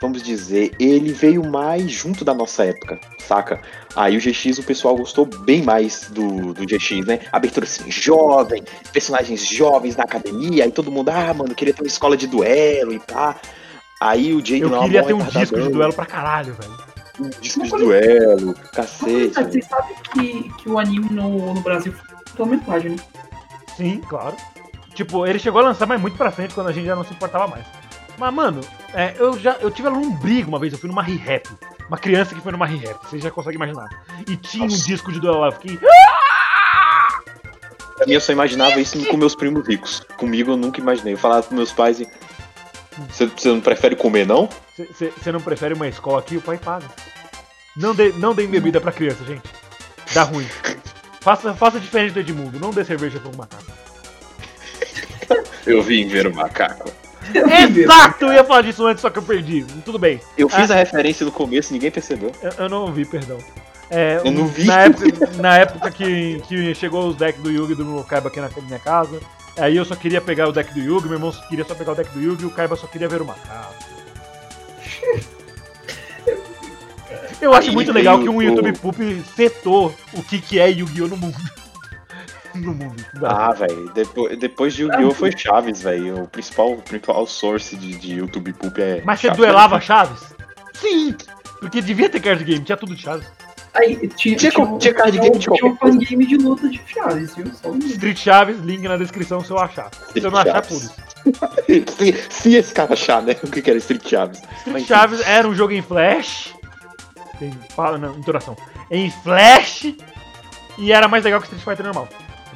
Vamos dizer, ele veio mais junto da nossa época, saca? Aí o GX o pessoal gostou bem mais do, do GX, né? Abertura assim, jovem, personagens jovens na academia, aí todo mundo, ah, mano, queria ter uma escola de duelo e pá. Aí o Jake Eu queria ter um disco de duelo pra caralho, velho. um disco de duelo, cacete. Mas, Vocês sabem que, que o anime no, no Brasil foi metade, né? Sim, claro. Tipo, ele chegou a lançar, mas muito pra frente, quando a gente já não se importava mais. Mas, mano, é, eu já eu tive um brigo uma vez, eu fui numa re-rap. Uma criança que foi numa re-rap, vocês já conseguem imaginar. E tinha um Nossa. disco de duelo lá, eu fiquei. Pra mim, eu só imaginava isso com meus primos ricos. Comigo, eu nunca imaginei. Eu falava com meus pais e... Você, você não prefere comer, não? Você não prefere uma escola aqui? O pai paga. Não dê, não dê bebida pra criança, gente. Dá ruim. Faça, faça diferente do Edmundo, não dê cerveja pra um macaco. Eu vim ver o macaco. Exato! Eu ia falar disso antes, só que eu perdi. Tudo bem. Eu fiz a referência no começo, ninguém percebeu. Eu, eu não ouvi, perdão. É, Eu não vi. Na época, na época que, que chegou os decks do Yugi do Kaiba aqui na minha casa, aí eu só queria pegar o deck do Yugi, meu irmão queria só pegar o deck do Yugi e o Kaiba só queria ver o macaco. Eu acho Aí muito legal que um o- YouTube Poop setou o que, que é Yu-Gi-Oh! no mundo. no mundo. Ah, velho. Depois, depois de Yu-Gi-Oh! foi Chaves, velho. O principal, o principal source de, de YouTube Poop é. Mas você Chaves. duelava Chaves? Sim! Porque devia ter card game, tinha tudo de Chaves. Aí tinha, Tinha co- tinha card game de tinha um fangame de luta de Chaves, viu? Só um Street Chaves, link na descrição se eu achar. Se eu não achar, pule. se, se esse cara achar, né? O que que era Street Chaves? Street Chaves era um jogo em Flash. Tem, fala, não, entonação. Em Flash. E era mais legal que Street Fighter normal.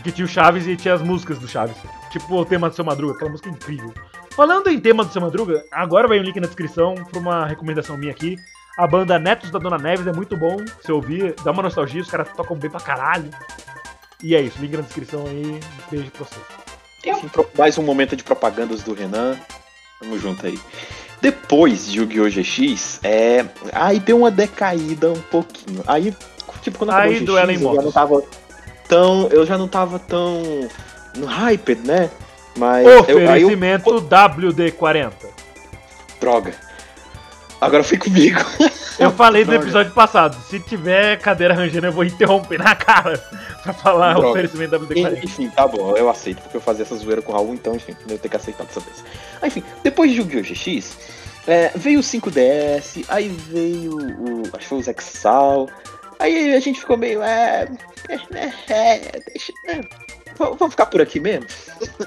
Porque tinha o Chaves e tinha as músicas do Chaves. Tipo o tema do seu Madruga, aquela música incrível. Falando em tema do seu Madruga, agora vai um link na descrição pra uma recomendação minha aqui. A banda Netos da Dona Neves é muito bom. Se ouvir, dá uma nostalgia, os caras tocam bem pra caralho. E é isso, link na descrição aí. Beijo pra vocês. Enfim, mais um momento de propagandas do Renan. Tamo junto aí. Depois de Yu-Gi-Oh! GX, é... aí deu uma decaída um pouquinho. Aí, tipo, quando acabou Aí o GX, eu já não tava tão... Eu já não tava tão... no hyped, né? Mas... eu- aí eu- Oferecimento WD-40. Droga. Agora foi comigo. Eu falei no Droga. episódio passado, se tiver cadeira rangendo eu vou interromper na cara pra falar Droga. oferecimento WD-40. Enfim, tá bom, eu aceito, porque eu fazia essa zoeira com o Raul, então, enfim, eu tenho que aceitar dessa vez. Ah, Enfim, depois de Yu-Gi-Oh! GX, é, veio o 5DS, aí veio o. Acho que foi o Zexal. Aí a gente ficou meio. É. É, é, deixa. É, vamos ficar por aqui mesmo?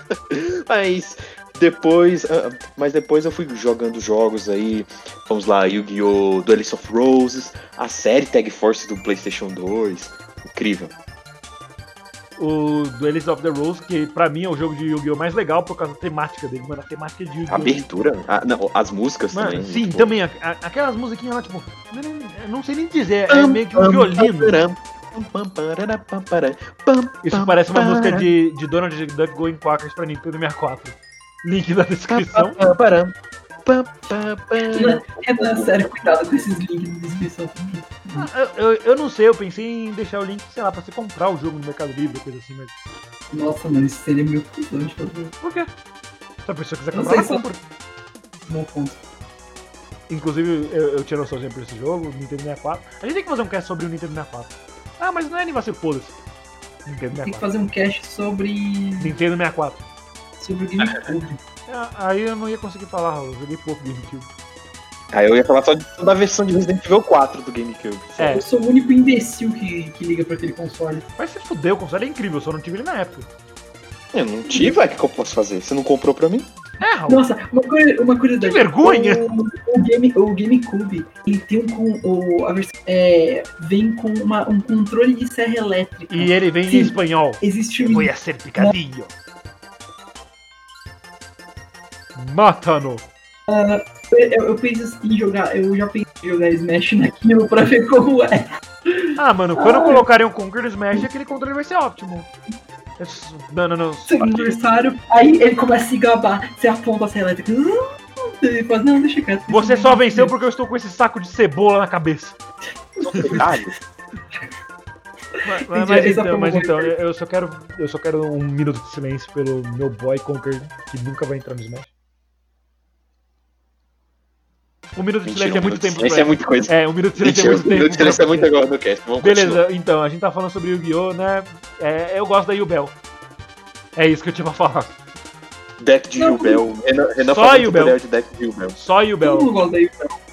mas. Depois, ah, mas depois eu fui jogando jogos aí, vamos lá, Yu-Gi-Oh! Duelist of Roses, a série Tag Force do PlayStation 2, incrível. O Duelist of the Rose, que pra mim é o jogo de Yu-Gi-Oh! mais legal por causa da temática dele, mano. A temática de Yu-Gi-Oh! abertura, ah, não, as músicas Mano, também. sim, tipo, também. a- a- aquelas musiquinhas lá, tipo. eu não- eu não sei nem dizer, é meio que um violino. Isso parece uma música de, de Donald Duck Going Quackers pra Nintendo 64. Link na descrição. Renan, sério, cuidado com esses links na descrição. Ah, Eu, eu, eu não sei, eu pensei em deixar o link, sei lá, pra você comprar o jogo no Mercado Livre, coisa assim, mas. Nossa, mano, isso seria meio cuzão de fazer. Por quê? Se a pessoa quiser Não comprar, sei ela compra. Bom ponto. Inclusive, eu, eu tinha noçãozinha por esse jogo, Nintendo 64. A gente tem que fazer um cast sobre o Nintendo 64. Ah, mas não é aniversário, foda-se. Nintendo Tem que 64. fazer um cast sobre. Nintendo 64. sobre o GameCube. É, Aí eu não ia conseguir falar, eu joguei pouco GameCube. Aí eu ia falar só de- da versão de Resident Evil 4 do GameCube. É. Eu sou o único imbecil que, que liga pra aquele console. Mas se fudeu, o console é incrível, eu só não tive ele na época. Eu não tive, é o que eu posso fazer? Você não comprou pra mim? É, Raul. Nossa, uma, uma curiosidade. Que vergonha! O, o, Game, o GameCube, ele tem um. com- O, a versão. É, vem com uma, um controle de serra elétrica. E ele vem Sim. em espanhol. Existe um. Voy a ser picadillo. Mata-no. Eu, eu penso em jogar. Eu já pensei em jogar Smash naquilo pra ver como é. Ah, mano, quando Ah. colocarem um Conquer Smash, aquele controle vai ser ótimo. Não, não, não. Seu aniversário. Aí ele começa a se gabar. Você aponta a serra elétrica. Ele fala, não, deixa quieto. Você só venceu porque eu estou com esse saco de cebola na cabeça. Mas, mas essa então, mas então, eu só quero. Eu só quero um minuto de silêncio pelo meu boy Conquer, que nunca vai entrar no Smash. Um minuto de silêncio é muito tempo. Isso é muita coisa. É, um minuto de silêncio é muito tempo. o silêncio é muito agora no cast. Vamos continuar. Beleza, então, a gente tá falando sobre Yu-Gi-Oh, né? É, eu gosto da Yubel. É isso que eu tinha pra falar. Deck de Não, Yu-Bell. Renan, Renan Só falou Yu-Bell. tutorial de Deck de Yu-Bell. Só o Todo Bel. mundo gosta da Yu-Bell.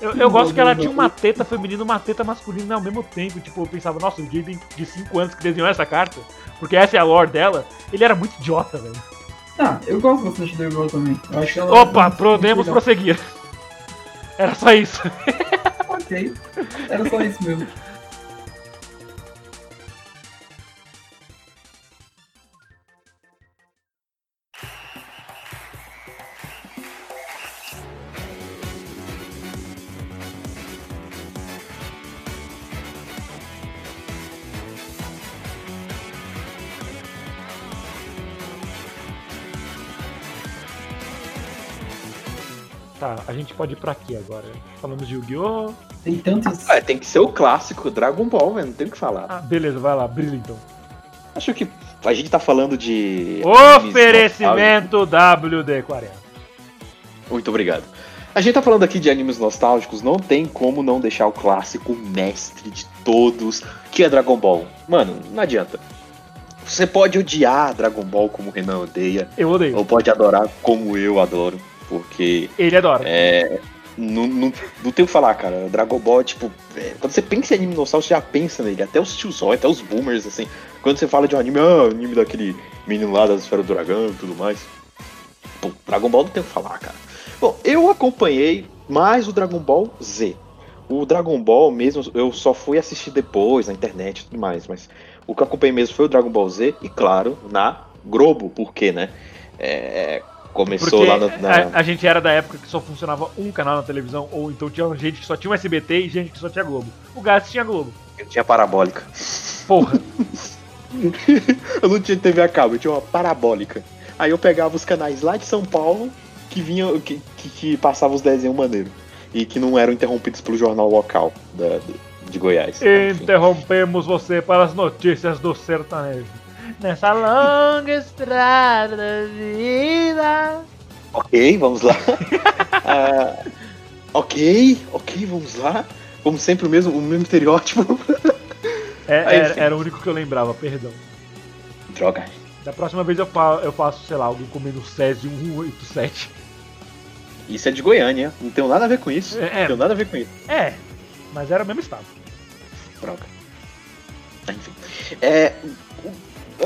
Eu, eu gosto que ela tinha uma teta feminina e uma teta masculina ao mesmo tempo. Tipo, eu pensava, nossa, o Jaden de 5 anos que desenhou essa carta, porque essa é a lore dela, ele era muito idiota, velho. Ah, eu gosto bastante da Yu-Bell também. Eu acho ela Opa, podemos prosseguir. Era só isso. Ok. Era só isso mesmo. Tá, a gente pode ir pra aqui agora. Falamos de Yu-Gi-Oh! Tem tantos. Ah, tem que ser o clássico Dragon Ball, velho. Não tem o que falar. Ah, beleza, vai lá, brilha então. Acho que a gente tá falando de. Oferecimento WD-40. Muito obrigado. A gente tá falando aqui de animes nostálgicos, não tem como não deixar o clássico mestre de todos, que é Dragon Ball. Mano, não adianta. Você pode odiar Dragon Ball como o Renan odeia, Eu odeio. ou pode adorar como eu adoro, porque Ele adora. é. Não, não, não tem o que falar, cara. Dragon Ball, tipo, é, quando você pensa em anime nostálgico, você já pensa nele. Até os tiozões, até os boomers, assim. Quando você fala de um anime, ah, anime daquele menino lá da esfera do dragão e tudo mais. Pô, Dragon Ball não tem o que falar, cara. Bom, eu acompanhei mais o Dragon Ball Z. O Dragon Ball mesmo, eu só fui assistir depois na internet e tudo mais, mas o que eu acompanhei mesmo foi o Dragon Ball Z, e claro, na Globo, porque, né? É, começou Porque lá na. na- a, a gente era da época que só funcionava um canal na televisão, ou então tinha gente que só tinha o SBT e gente que só tinha Globo. O Gats tinha Globo. Eu tinha parabólica. Porra. eu não tinha TV a cabo, eu tinha uma parabólica. Aí eu pegava os canais lá de São Paulo que vinham, que, que, que passavam os desenhos maneiros. E que não eram interrompidos pelo jornal local da- de, de Goiás. Enfim. Interrompemos você para as notícias do sertanejo. Nessa longa estrada da vida. Ok, vamos lá. Ah, ok, ok, vamos lá. Como sempre, o mesmo, o mesmo estereótipo. É, Aí, era, era o único que eu lembrava, perdão. Droga. Da próxima vez eu, fa eu faço, sei lá, alguém comendo Césio 187. Isso é de Goiânia, não tem nada a ver com isso. É, é. Não tem nada a ver com isso. É, mas era o mesmo estado. Droga. Enfim. É,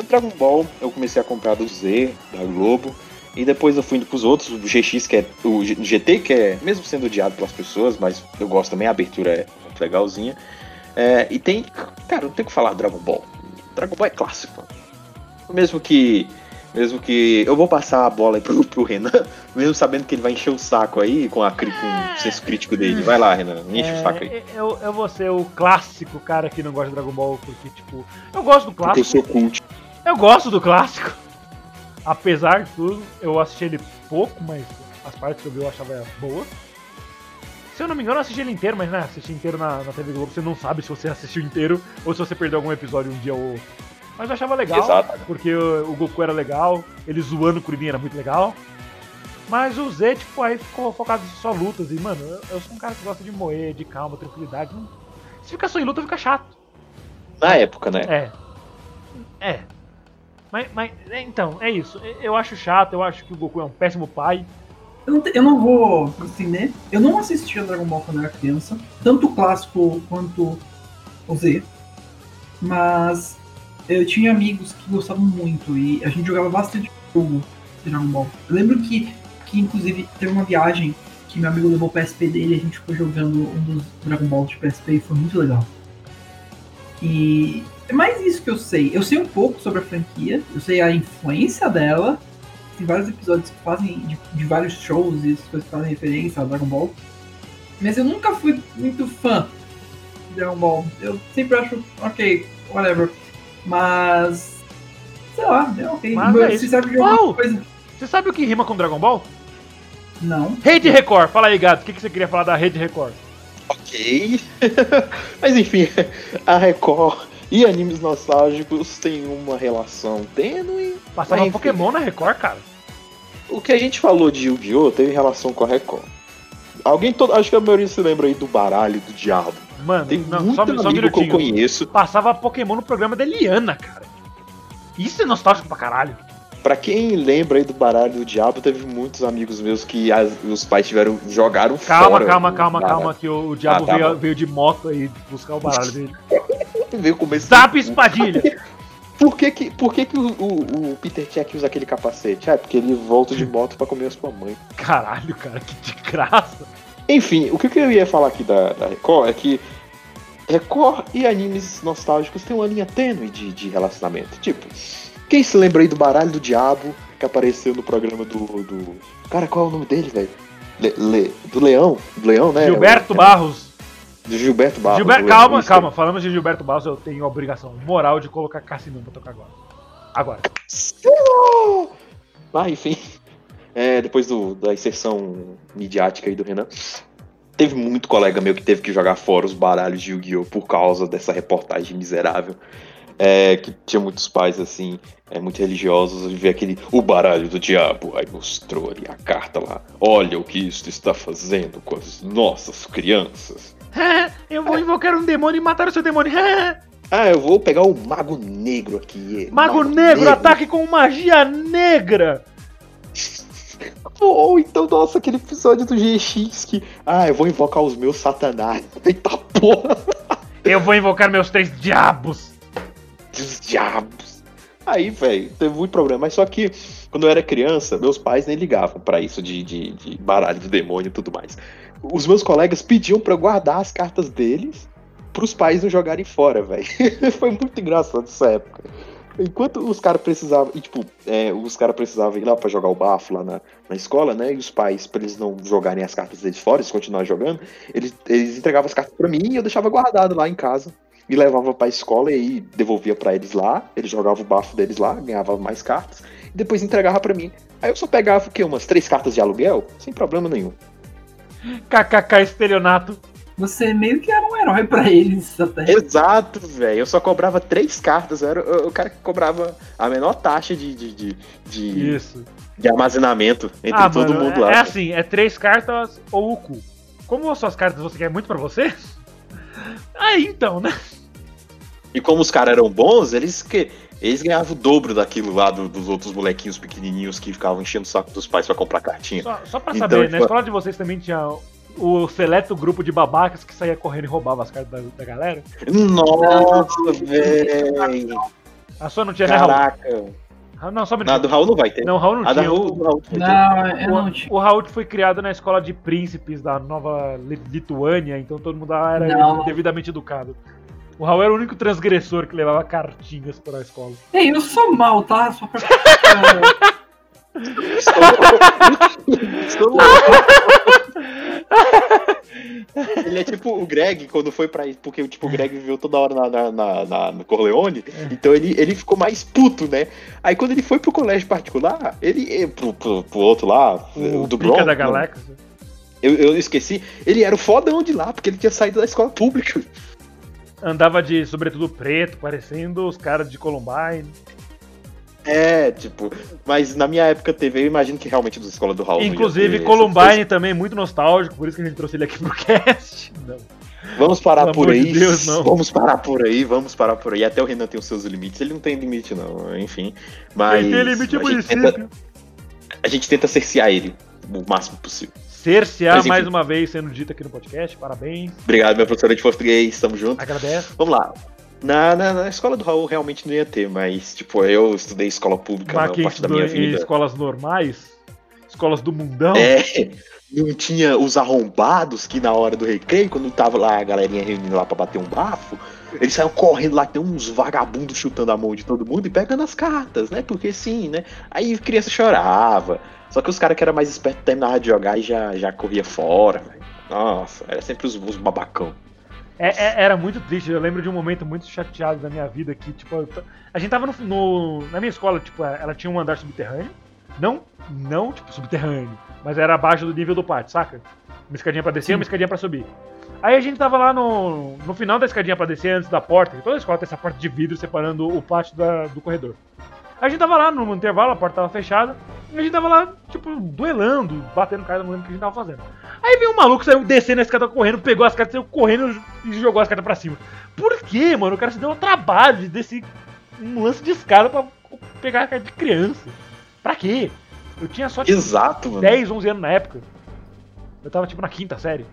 Dragon Ball eu comecei a comprar do Z, da Globo. E depois eu fui indo pros outros, o GX, que é. O GT, que é, mesmo sendo odiado pelas pessoas, mas eu gosto também, a abertura é muito legalzinha. É, e tem. Cara, não tem o que falar Dragon Ball. Dragon Ball é clássico. Mesmo que. Mesmo que. Eu vou passar a bola aí pro, pro Renan, mesmo sabendo que ele vai encher o saco aí com, a, com o senso crítico dele. Vai lá, Renan, enche o saco aí. É, eu, eu vou ser o clássico cara que não gosta de Dragon Ball, porque, tipo, eu gosto do Porque eu clássico. sou cult. Eu gosto do clássico. Apesar de tudo, eu assisti ele pouco, mas as partes que eu vi eu achava boa. Se eu não me engano, eu assisti ele inteiro, mas né, assistir inteiro na, na TV Globo, você não sabe se você assistiu inteiro ou se você perdeu algum episódio um dia ou outro. Mas eu achava legal, Exato. porque o, o Goku era legal, ele zoando o Kuririn era muito legal. Mas o Z, tipo, aí ficou focado em só lutas. E, mano, eu, eu sou um cara que gosta de moer, de calma, tranquilidade. Não- Se ficar só em luta, fica chato. Na época, né? É. É. Mas, mas, é, então, é isso. Eu acho chato, eu acho que o Goku é um péssimo pai. Eu não, eu não vou defender. Eu não assistia Dragon Ball quando eu era criança, tanto o clássico quanto o Z. Mas eu tinha amigos que gostavam muito e a gente jogava bastante jogo de Dragon Ball. Eu lembro que, que inclusive, teve uma viagem que meu amigo levou o PSP dele e a gente ficou jogando um dos Dragon Balls de PSP e foi muito legal. E é mais isso que eu sei. Eu sei um pouco sobre a franquia, eu sei a influência dela, tem vários episódios que fazem de, de vários shows e essas coisas que fazem referência a Dragon Ball. Mas eu nunca fui muito fã de Dragon Ball. Eu sempre acho, ok, whatever. Mas. Sei lá, é ok. Mas é isso. serve de alguma Uau! coisa. Você sabe o que rima com Dragon Ball? Não. Rede Record. Fala aí, gato. O que, que você queria falar da Rede Record? Ok. Mas enfim, a Record e animes nostálgicos têm uma relação tênue. Passava enfim. Pokémon na Record, cara. O que a gente falou de Yu-Gi-Oh! teve relação com a Record. Alguém, todo, acho que a maioria se lembra aí do baralho do diabo. Mano, Tem não, muito só, só um amigo que eu conheço. Passava Pokémon no programa da Eliana, cara. Isso é nostálgico pra caralho. Pra quem lembra aí do baralho do diabo, teve muitos amigos meus que as- os pais tiveram jogaram Calma, fora. calma, calma, baralho. calma, que o, o diabo Ah, tá veio, veio de moto aí buscar o baralho dele. Veio comer Zap espadilha! Por que que, por que, que o, o, o Peter Check usa aquele capacete? É, porque ele volta de moto pra comer a sua mãe. Caralho, cara, que de graça. Enfim, o que eu ia falar aqui da, da Record é que Record e animes nostálgicos têm uma linha tênue de, de relacionamento. Tipo, quem se lembra aí do Baralho do Diabo que apareceu no programa do. do... Cara, qual é o nome dele, velho? Le- Le- do Leão? Do Leão, né? Gilberto O- Barros. Do Gilberto Barros. Gilber- calma, isso calma. Falamos de Gilberto Barros, eu tenho a obrigação moral de colocar Cassinão pra tocar agora. Agora. Ah, enfim. É, depois do, da inserção midiática aí do Renan. Teve muito colega meu que teve que jogar fora os baralhos de Yu-Gi-Oh! por causa dessa reportagem miserável. É, que tinha muitos pais assim, é, muito religiosos, e ver aquele o baralho do diabo, aí mostrou ali a carta lá. Olha o que isto está fazendo com as nossas crianças. eu vou invocar um demônio e matar o seu demônio. Ah, eu vou pegar o Mago Negro aqui. Mago Negro, ataque com magia negra! Ou então, nossa, aquele episódio do GX que. Ah, eu vou invocar os meus satanás. Eita porra! Eu vou invocar meus três diabos! Dos diabos. Aí, velho, teve muito problema. Mas só que, quando eu era criança, meus pais nem ligavam pra isso de, de, de baralho demônio e tudo mais. Os meus colegas pediam eu guardar as cartas deles pros pais não jogarem fora, velho. Foi muito engraçado essa época. Enquanto os caras precisavam, e tipo, é, os caras precisavam ir lá pra jogar o bafo lá na, na escola, né? E os pais, pra eles não jogarem as cartas deles fora, eles continuarem jogando, eles, eles entregavam as cartas pra mim e eu deixava guardado lá em casa. E levava pra escola e devolvia pra eles lá, eles jogavam o bafo deles lá, ganhava mais cartas, depois entregava pra mim. Aí eu só pegava o quê? Umas três cartas de aluguel, sem problema nenhum. KKK estelionato. Você meio que era um herói pra eles até. Exato, velho. Eu só cobrava três cartas. Eu era o cara que cobrava a menor taxa de, de, de, de, Isso. de armazenamento entre Ah, todo mano, mundo é, lá. é assim, é três cartas ou o cu. Como as suas cartas você quer muito pra você? Aí então, né? E como os caras eram bons, eles que eles ganhavam o dobro daquilo lá do- dos outros molequinhos pequenininhos que ficavam enchendo o saco dos pais pra comprar cartinha. Só, só pra Então, saber, na tipo- escola de vocês também tinha o seleto grupo de babacas que saía correndo e roubava as cartas da, da galera? Nossa, velho. A sua não tinha, né, Raul? Caraca. Ah, Não, só um Na minutinho. do Raul não vai ter. Não, Raul não a tinha. Raul, O, Raul. Não, eu não o, tinha. o Raul foi criado na escola de príncipes da nova Li- Lituânia, então todo mundo era Não. devidamente educado. O Raul era o único transgressor que levava cartinhas para a escola. Ei, eu sou mal, tá? Só pra. Estou louco. Ele é tipo o Greg quando foi pra. Porque tipo, o Greg viveu toda hora na, na, na- na- no Corleone, então ele, ele ficou mais puto, né? Aí quando ele foi pro colégio particular, ele. Pro, pro, pro outro lá, O, o do Pica Bronx. da não, Galáxia. Eu, eu esqueci. Ele era o fodão de lá, porque ele tinha saído da escola pública. Andava de sobretudo preto, parecendo os caras de Columbine. É, tipo. Mas na minha época teve, eu imagino que realmente da escola do Raul. Inclusive, Columbine também, muito nostálgico, por isso que a gente trouxe ele aqui pro cast. Não. Vamos parar Pelo por aí. de Deus. Vamos parar por aí, vamos parar por aí. Até o Renan tem os seus limites. Ele não tem limite, não, enfim. Mas. Quem tem limite a, gente município. tenta, a gente tenta cercear ele o máximo possível. Cercear Mas, mais uma vez sendo dito aqui no podcast, parabéns, Obrigado, minha professora de português, tamo junto. agradeço. Vamos lá. Na, na, na escola do Raul realmente não ia ter, mas, tipo, eu estudei escola pública Mas na parte da minha em vida. escolas normais, escolas do mundão, É, não tinha os arrombados que na hora do recreio, quando tava lá a galerinha reunindo lá pra bater um bafo, eles saíam correndo lá, tem uns vagabundos chutando a mão de todo mundo e pegando as cartas, né? Porque sim, né? Aí a criança chorava. Só que os caras que eram mais espertos terminavam de jogar e já, já corria fora, velho. Nossa, era sempre os, os babacão. É- é- era muito triste. Eu lembro de um momento muito chateado da minha vida que, tipo, a gente tava no, no- na minha escola, tipo, ela tinha um andar subterrâneo. Não, não, tipo, subterrâneo, mas era abaixo do nível do pátio, saca? Uma escadinha pra descer e uma escadinha pra subir. Aí a gente tava lá no, no final da escadinha pra descer, antes da porta, que toda escola tem essa porta de vidro separando o pátio da- do corredor. A gente tava lá no intervalo, a porta tava fechada, e a gente tava lá, tipo, duelando, batendo cara, não lembro o que a gente tava fazendo. Aí veio um maluco, saiu descendo a escada correndo, pegou as cartas, saiu correndo e jogou as cartas pra cima. Por quê, mano? O cara se deu o trabalho de descer um lance de escada pra pegar a carta de criança. Pra quê? Eu tinha só tipo, Exato, mano. 10, 11 anos na época. Eu tava tipo na quinta série.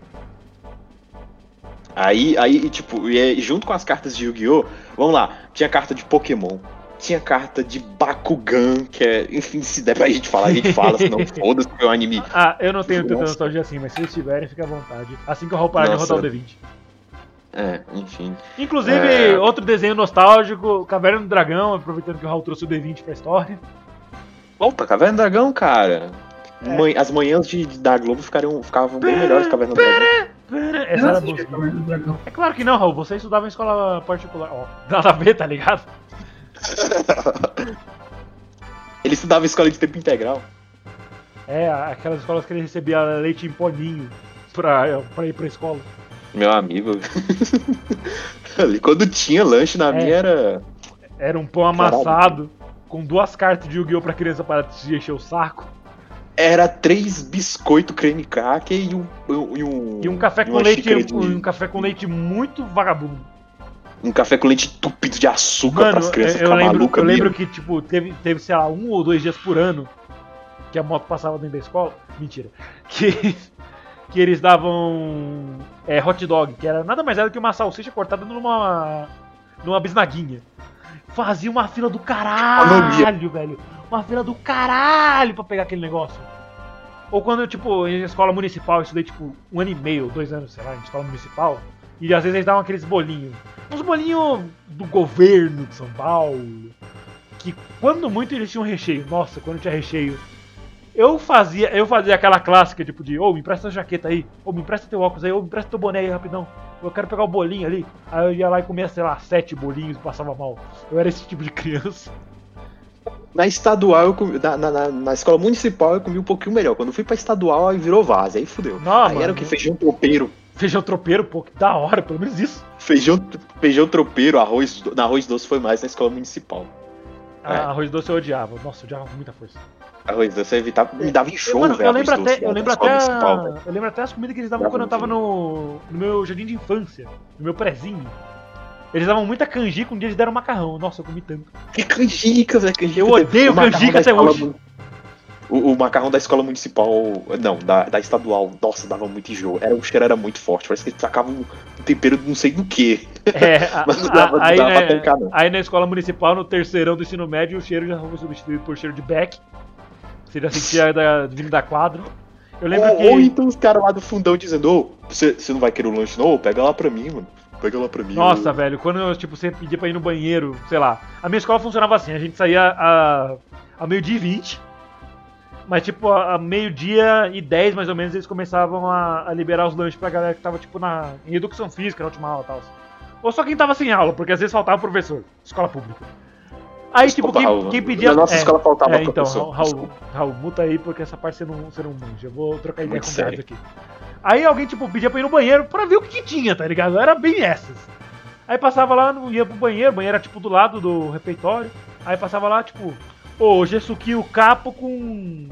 Aí, aí, tipo, e aí, junto com as cartas de Yu-Gi-Oh! Vamos lá, tinha carta de Pokémon. Tinha carta de Bakugan, que é, enfim, se der pra gente falar, a gente fala, senão foda-se que é um anime. Ah, eu não tenho tanta nostalgia assim, mas se eles tiverem, fica à vontade. Assim que eu parar de rodar o D20. É, enfim. Inclusive, É. outro desenho nostálgico, Caverna do Dragão, aproveitando que o Raul trouxe o D20 pra história. Opa, Caverna do Dragão, cara. É. As manhãs de, da Globo ficariam, ficavam bem melhores que Caverna do Dragão. Do Dragão. É claro que não, Raul, você estudava em escola particular. Ó, nada a ver, tá ligado? Ele estudava em escola de tempo integral. É, aquelas escolas que ele recebia leite em poninho pra, pra ir pra escola. Meu amigo. Ali, quando tinha lanche na É. minha era. Era um pão amassado com duas cartas de Yu-Gi-Oh! pra criança para te encher o saco. Era três biscoito creme cracker e um. E um, E um café com leite, de- um café com leite muito vagabundo. um café com leite tupido de açúcar Mano, pras crianças eu, eu ficar lembro, eu lembro mesmo. que, tipo, teve, teve, sei lá, um ou dois dias por ano que a moto passava dentro da escola. Mentira. Que, que eles davam é, hot dog, que era nada mais era do que uma salsicha cortada numa, numa bisnaguinha. Fazia uma fila do caralho, velho. Uma fila do caralho pra pegar aquele negócio. Ou quando tipo, em escola municipal, eu estudei, tipo, um ano e meio, dois anos, sei lá, em escola municipal. E às vezes eles davam aqueles bolinhos. Uns bolinhos do governo de São Paulo. Que quando muito eles tinham recheio. Nossa, quando tinha recheio. Eu fazia, eu fazia aquela clássica, tipo, de, ô, me empresta a jaqueta aí, ou me empresta teu óculos aí, ou me empresta teu boné aí rapidão. Eu quero pegar o bolinho ali. Aí eu ia lá e comia, sei lá, sete bolinhos e passava mal. Eu era esse tipo de criança. Na estadual, eu na, na, na- escola municipal, eu comi um pouquinho melhor. Quando fui pra estadual, aí virou vaza, aí fudeu. Não, aí mano. era o que? Feijão tropeiro. Feijão tropeiro, pô, que da hora, pelo menos isso. Feijão, feijão tropeiro, arroz, na arroz doce foi mais na escola municipal. É. Ah, arroz doce eu odiava. Nossa, eu odiava com muita força. Arroz doce eu evitava, me dava enxoo, Mano, velho. eu lembro doce até, da- eu lembro até, eu lembro até as comidas que eles davam Dava quando eu tava no, no meu jardim de infância, no meu prezinho. Eles davam muita canjica, um dia eles deram macarrão. Nossa, eu comi tanto. Que canjica, velho. Canjica Eu odeio canjica até hoje. mu- O, o macarrão da escola municipal, não, da, da estadual, nossa, dava muito enjoo. Era, o cheiro era muito forte, parece que eles tacavam um tempero de não sei do que. É, a- Mas não a- dava- não aí, dava né, pra tancar, não. aí na escola municipal, no terceirão do ensino médio, o cheiro já foi substituído por cheiro de Beck. Você já sentia da, vindo da quadro. Eu lembro ou, que. ou então os caras lá do fundão dizendo, ô, você, você não vai querer o lanche não? Pega lá pra mim, mano. Pega lá pra mim. Nossa, ô." velho, quando eu, tipo, você pedia pra ir no banheiro, sei lá. A minha escola funcionava assim, a gente saía a, a meio-dia e 20. Mas, tipo, a, a meio-dia e 10, mais ou menos, eles começavam a, a liberar os lanches pra galera que tava, tipo, na, em educação física, na última aula e tal. Ou só quem tava sem aula, porque às vezes faltava professor. Escola pública. Aí, tipo, quem, Raul. quem pedia. Na nossa é, escola faltava é, então, professor. Raul, Desculpa. Raul, muta aí, porque essa parte você não, você não manja. Eu vou trocar ideia Muito com o aqui. Aí alguém, tipo, pedia pra ir no banheiro pra ver o que, que tinha, tá ligado? Era bem essas. Aí passava lá, ia pro banheiro, o banheiro era tipo do lado do refeitório. Aí passava lá, tipo, ô, hoje é suquinho capo com.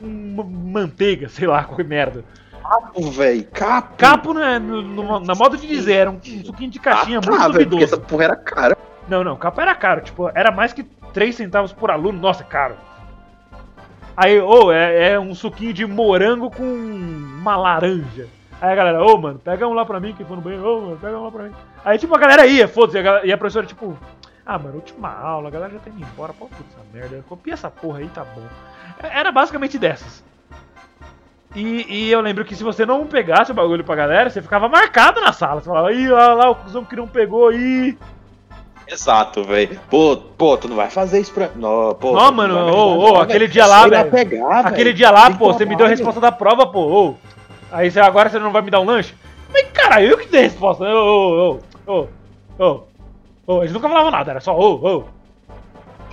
com ma- manteiga, sei lá, qualquer merda. Capo, velho. Capo. Capo, né, no, no- na modo de dizer, era um suquinho de caixinha Ah, muito tá, velho, porque duvidoso. essa porra era cara. Não, não, capo era caro, tipo, era mais que 3 centavos por aluno, nossa, é caro. Aí, ô, é, é um suquinho de morango com uma laranja. Aí a galera, ô, mano, pega um lá pra mim, quem for no banheiro, ô, mano, pega um lá pra mim. Aí, tipo, a galera ia, foda-se, e a professora, tipo, ah, mano, última aula, a galera já tá indo embora, pô, puta essa merda, copia essa porra aí, tá bom. É- Era basicamente dessas. E, e eu lembro que se você não pegasse o bagulho pra galera, você ficava marcado na sala. Você falava, ih, olha lá, o cuzão que não pegou, ih. Exato, velho. Pô, pô, tu não vai fazer isso pra. Não, pô, Não, mano, ô, ô, não, aquele velho. dia lá, velho. pegar, Aquele velho. dia lá, pô, você me deu a resposta da prova, pô. Ô. Aí você, agora você não vai me dar um lanche? Mas caralho, eu que dei a resposta. Ô, ô, ô, ô, ô. Ô, eles nunca falavam nada, era só ô, ô.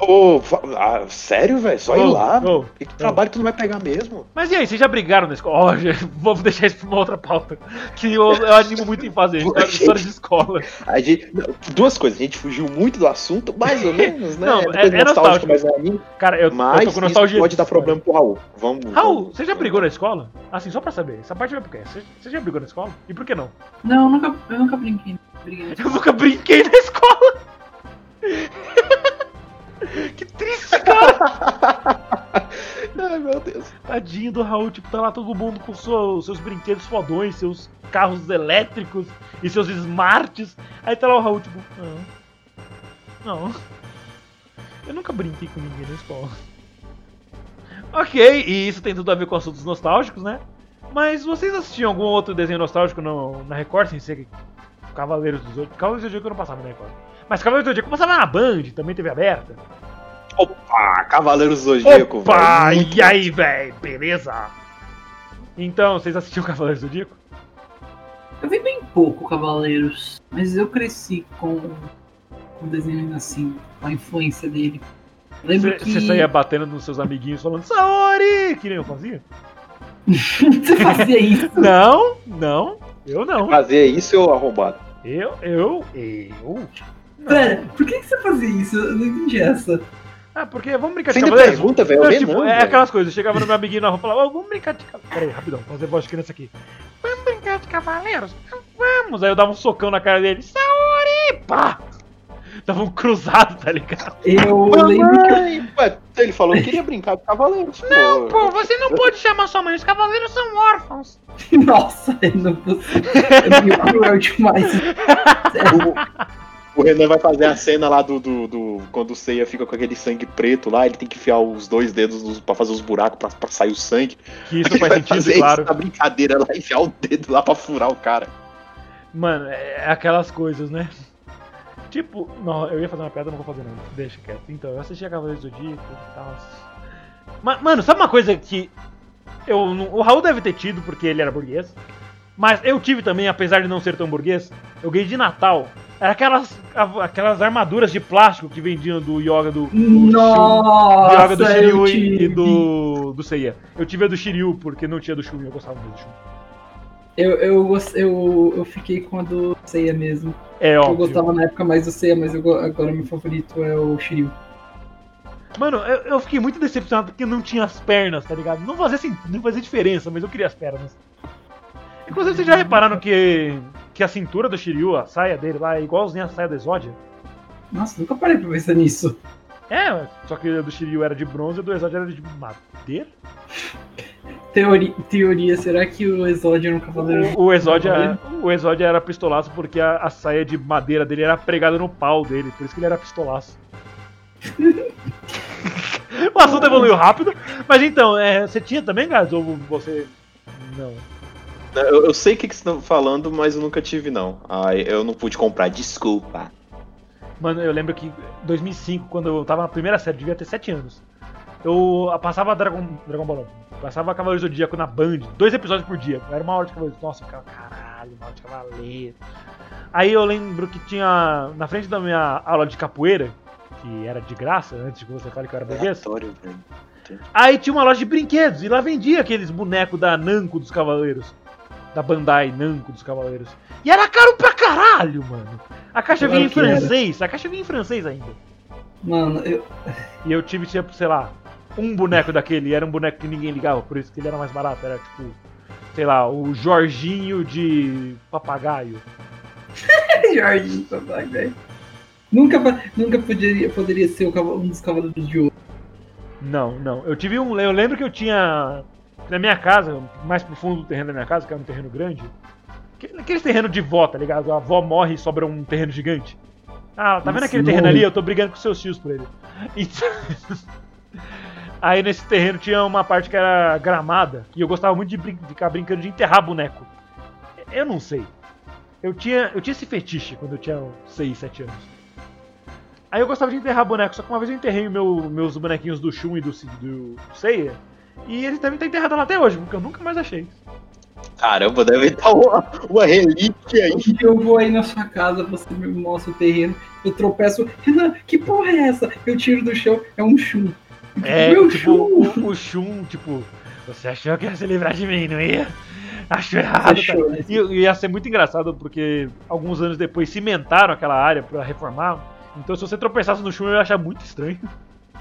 Ô, ah, sério, velho? Só ir Ô, lá. mano. Que trabalho tu não vai pegar mesmo? Mas e aí, vocês já brigaram na escola? Ó, gente, vamos deixar isso pra uma outra pauta. Que eu, eu animo muito em fazer, história, história de escola. A gente, não, duas coisas, a gente fugiu muito do assunto, mais ou menos, né? Não, Depois é- é nostálgico. mas é anime. Cara, eu, Mas eu tô com isso nostalgia. pode dar problema pro Raul. Vamos. Raul, vamos- você já brigou na escola? Assim, só pra saber. Essa parte vai por quê? Você, você já brigou na escola? E por que não? Não, eu nunca, eu nunca brinquei. briguei. Eu nunca brinquei na escola. que triste, cara. Deus. Tadinho do Raul, tipo, tá lá todo mundo com seu- seus brinquedos fodões, seus carros elétricos e seus smarts. Aí tá lá o Raul, tipo, não. Não. Eu nunca brinquei com ninguém na escola. Ok, e isso tem tudo a ver com assuntos nostálgicos, né? Mas vocês assistiam algum outro desenho nostálgico no, na Record, sem ser Cavaleiros do Zodíaco? Cavaleiros do Zodíaco eu não passava na Record. Mas Cavaleiros do Zodíaco passava na Band, também teve aberta. Opa, Cavaleiros do Zodíaco, Opa! velho. Muito E aí, velho? Beleza? Então, vocês assistiam Cavaleiros do Zodíaco? Eu vi bem pouco Cavaleiros, mas eu cresci com com o desenho assim, com a influência dele. Lembro Você que você saía batendo nos seus amiguinhos falando Saori! Que nem eu fazia? você fazia isso. Não, não, eu não. Fazer isso eu arrombado. Eu, eu, eu. Pera, por que que você fazia isso? Eu não entendi essa. Ah, porque vamos brincar de Você ainda Cavaleiros? pergunta, velho? Tipo, não, é velho. aquelas coisas, eu chegava no meu amiguinho na rua e falava, "Ô, vamos brincar de Cavaleiros. Pera aí, rapidão, fazer voz de criança aqui. Vamos brincar de Cavaleiros? Vamos! Aí eu dava um socão na cara dele, Saori! Pá! Dava um cruzado, tá ligado? Eu lembro que eu Mamãe, ele falou que queria brincar de Cavaleiros. Não, Pô, você não pode chamar sua mãe, os Cavaleiros são órfãos. Nossa, eu não consigo. É cruel demais. O, o Renan vai fazer a cena lá do, do, do- Quando o Seiya fica com aquele sangue preto lá, ele tem que enfiar os dois dedos nos, pra fazer os buracos pra, pra sair o sangue. Que isso Ele faz vai sentido, fazer claro. isso brincadeira lá, enfiar o dedo lá pra furar o cara. Mano, é aquelas coisas, né? Tipo, não, eu ia fazer uma piada, não vou fazer não. Deixa quieto. Então, eu assisti a Cavaleiros do Zodíaco e tal. Ma- Mano, sabe uma coisa que eu não- o Raul deve ter tido porque ele era burguês, mas eu tive também, apesar de não ser tão burguês, eu ganhei de Natal. Era aquelas, aquelas armaduras de plástico que vendiam do Yoga do, do Shun- do Yoga do Nossa, Shiryu e, e do, do Seiya. Eu tive a do Shiryu porque não tinha do Shun eu gostava muito do Shun. Eu, eu, eu, eu fiquei com a do Seiya mesmo. É, Eu óbvio. gostava na época mais do Seiya, mas eu go- agora meu favorito é o Shiryu. Mano, eu, eu fiquei muito decepcionado porque não tinha as pernas, tá ligado? Não fazia, assim, não fazia diferença, mas eu queria as pernas. Inclusive, vocês já repararam que, que a cintura do Shiryu, a saia dele lá, é igualzinha a saia do Exodia? Nossa, nunca parei pra pensar nisso. É, só que a do Shiryu era de bronze e a do Exodia era de madeira. Teoria, teoria será que o Exódio era um cavaleiro? O, o, Exodia, o Exodia era pistolaço porque a, a saia de madeira dele era pregada no pau dele, por isso que ele era pistolaço. o assunto evoluiu rápido, mas então, é, você tinha também, Gaz, ou você... Não. Eu, eu sei o que, que vocês estão falando, mas eu nunca tive, não. Ah, eu não pude comprar, desculpa. Mano, eu lembro que em 2005, quando eu tava na primeira série, devia ter 7 anos. Eu passava Dragon, Dragon Ball, não. Passava Cavaleiros do Zodíaco na Band, dois episódios por dia. Era uma hora de Cavaleiros. Nossa, ficava, caralho, uma hora de Cavaleiros. Aí eu lembro que tinha, na frente da minha aula de capoeira, que era de graça, antes de que você fale que eu era burguês, Aleatório, velho. aí tinha uma loja de brinquedos, e lá vendia aqueles bonecos da Namco dos Cavaleiros. Da Bandai Namco dos Cavaleiros. E era caro pra caralho, mano. A caixa Claro vinha em que era. francês, a caixa vinha em francês ainda. Mano, eu, E eu tive, tipo, sei lá, um boneco daquele, era um boneco que ninguém ligava, por isso que ele era mais barato. Era tipo, sei lá, o Jorginho de papagaio. Jorge, papai, velho. Nunca, nunca poderia, poderia ser um dos cavaleiros de ouro. Não, não. Eu tive um. Eu lembro que eu tinha. Na minha casa, mais pro fundo do terreno da minha casa, que era um terreno grande. aquele- Aqueles terreno de vó, tá ligado? A avó morre e sobra um terreno gigante. Ah, tá vendo aquele não. terreno ali? Eu tô brigando com seus tios por ele. Então- Aí nesse terreno tinha uma parte que era gramada. E eu gostava muito de brin- ficar brincando de enterrar boneco. Eu não sei. Eu tinha, eu tinha esse fetiche quando eu tinha 6, 7 anos. Aí eu gostava de enterrar boneco, só que uma vez eu enterrei meu- meus bonequinhos do Shun e do, do Seiya. E eles devem estar enterrados lá até hoje, porque eu nunca mais achei. Caramba, deve estar uma, uma relíquia aí. Eu vou aí na sua casa, você me mostra o terreno, eu tropeço. Renan, que porra é essa? Eu tiro do chão, é um chum. É, Meu tipo, Shun! o, o Shun, tipo, você achou que ia se livrar de mim, não ia? Achou errado, tá? Fechou, né? E e ia ser muito engraçado porque alguns anos depois cimentaram aquela área pra reformar. Então se você tropeçasse no Shun eu ia achar muito estranho.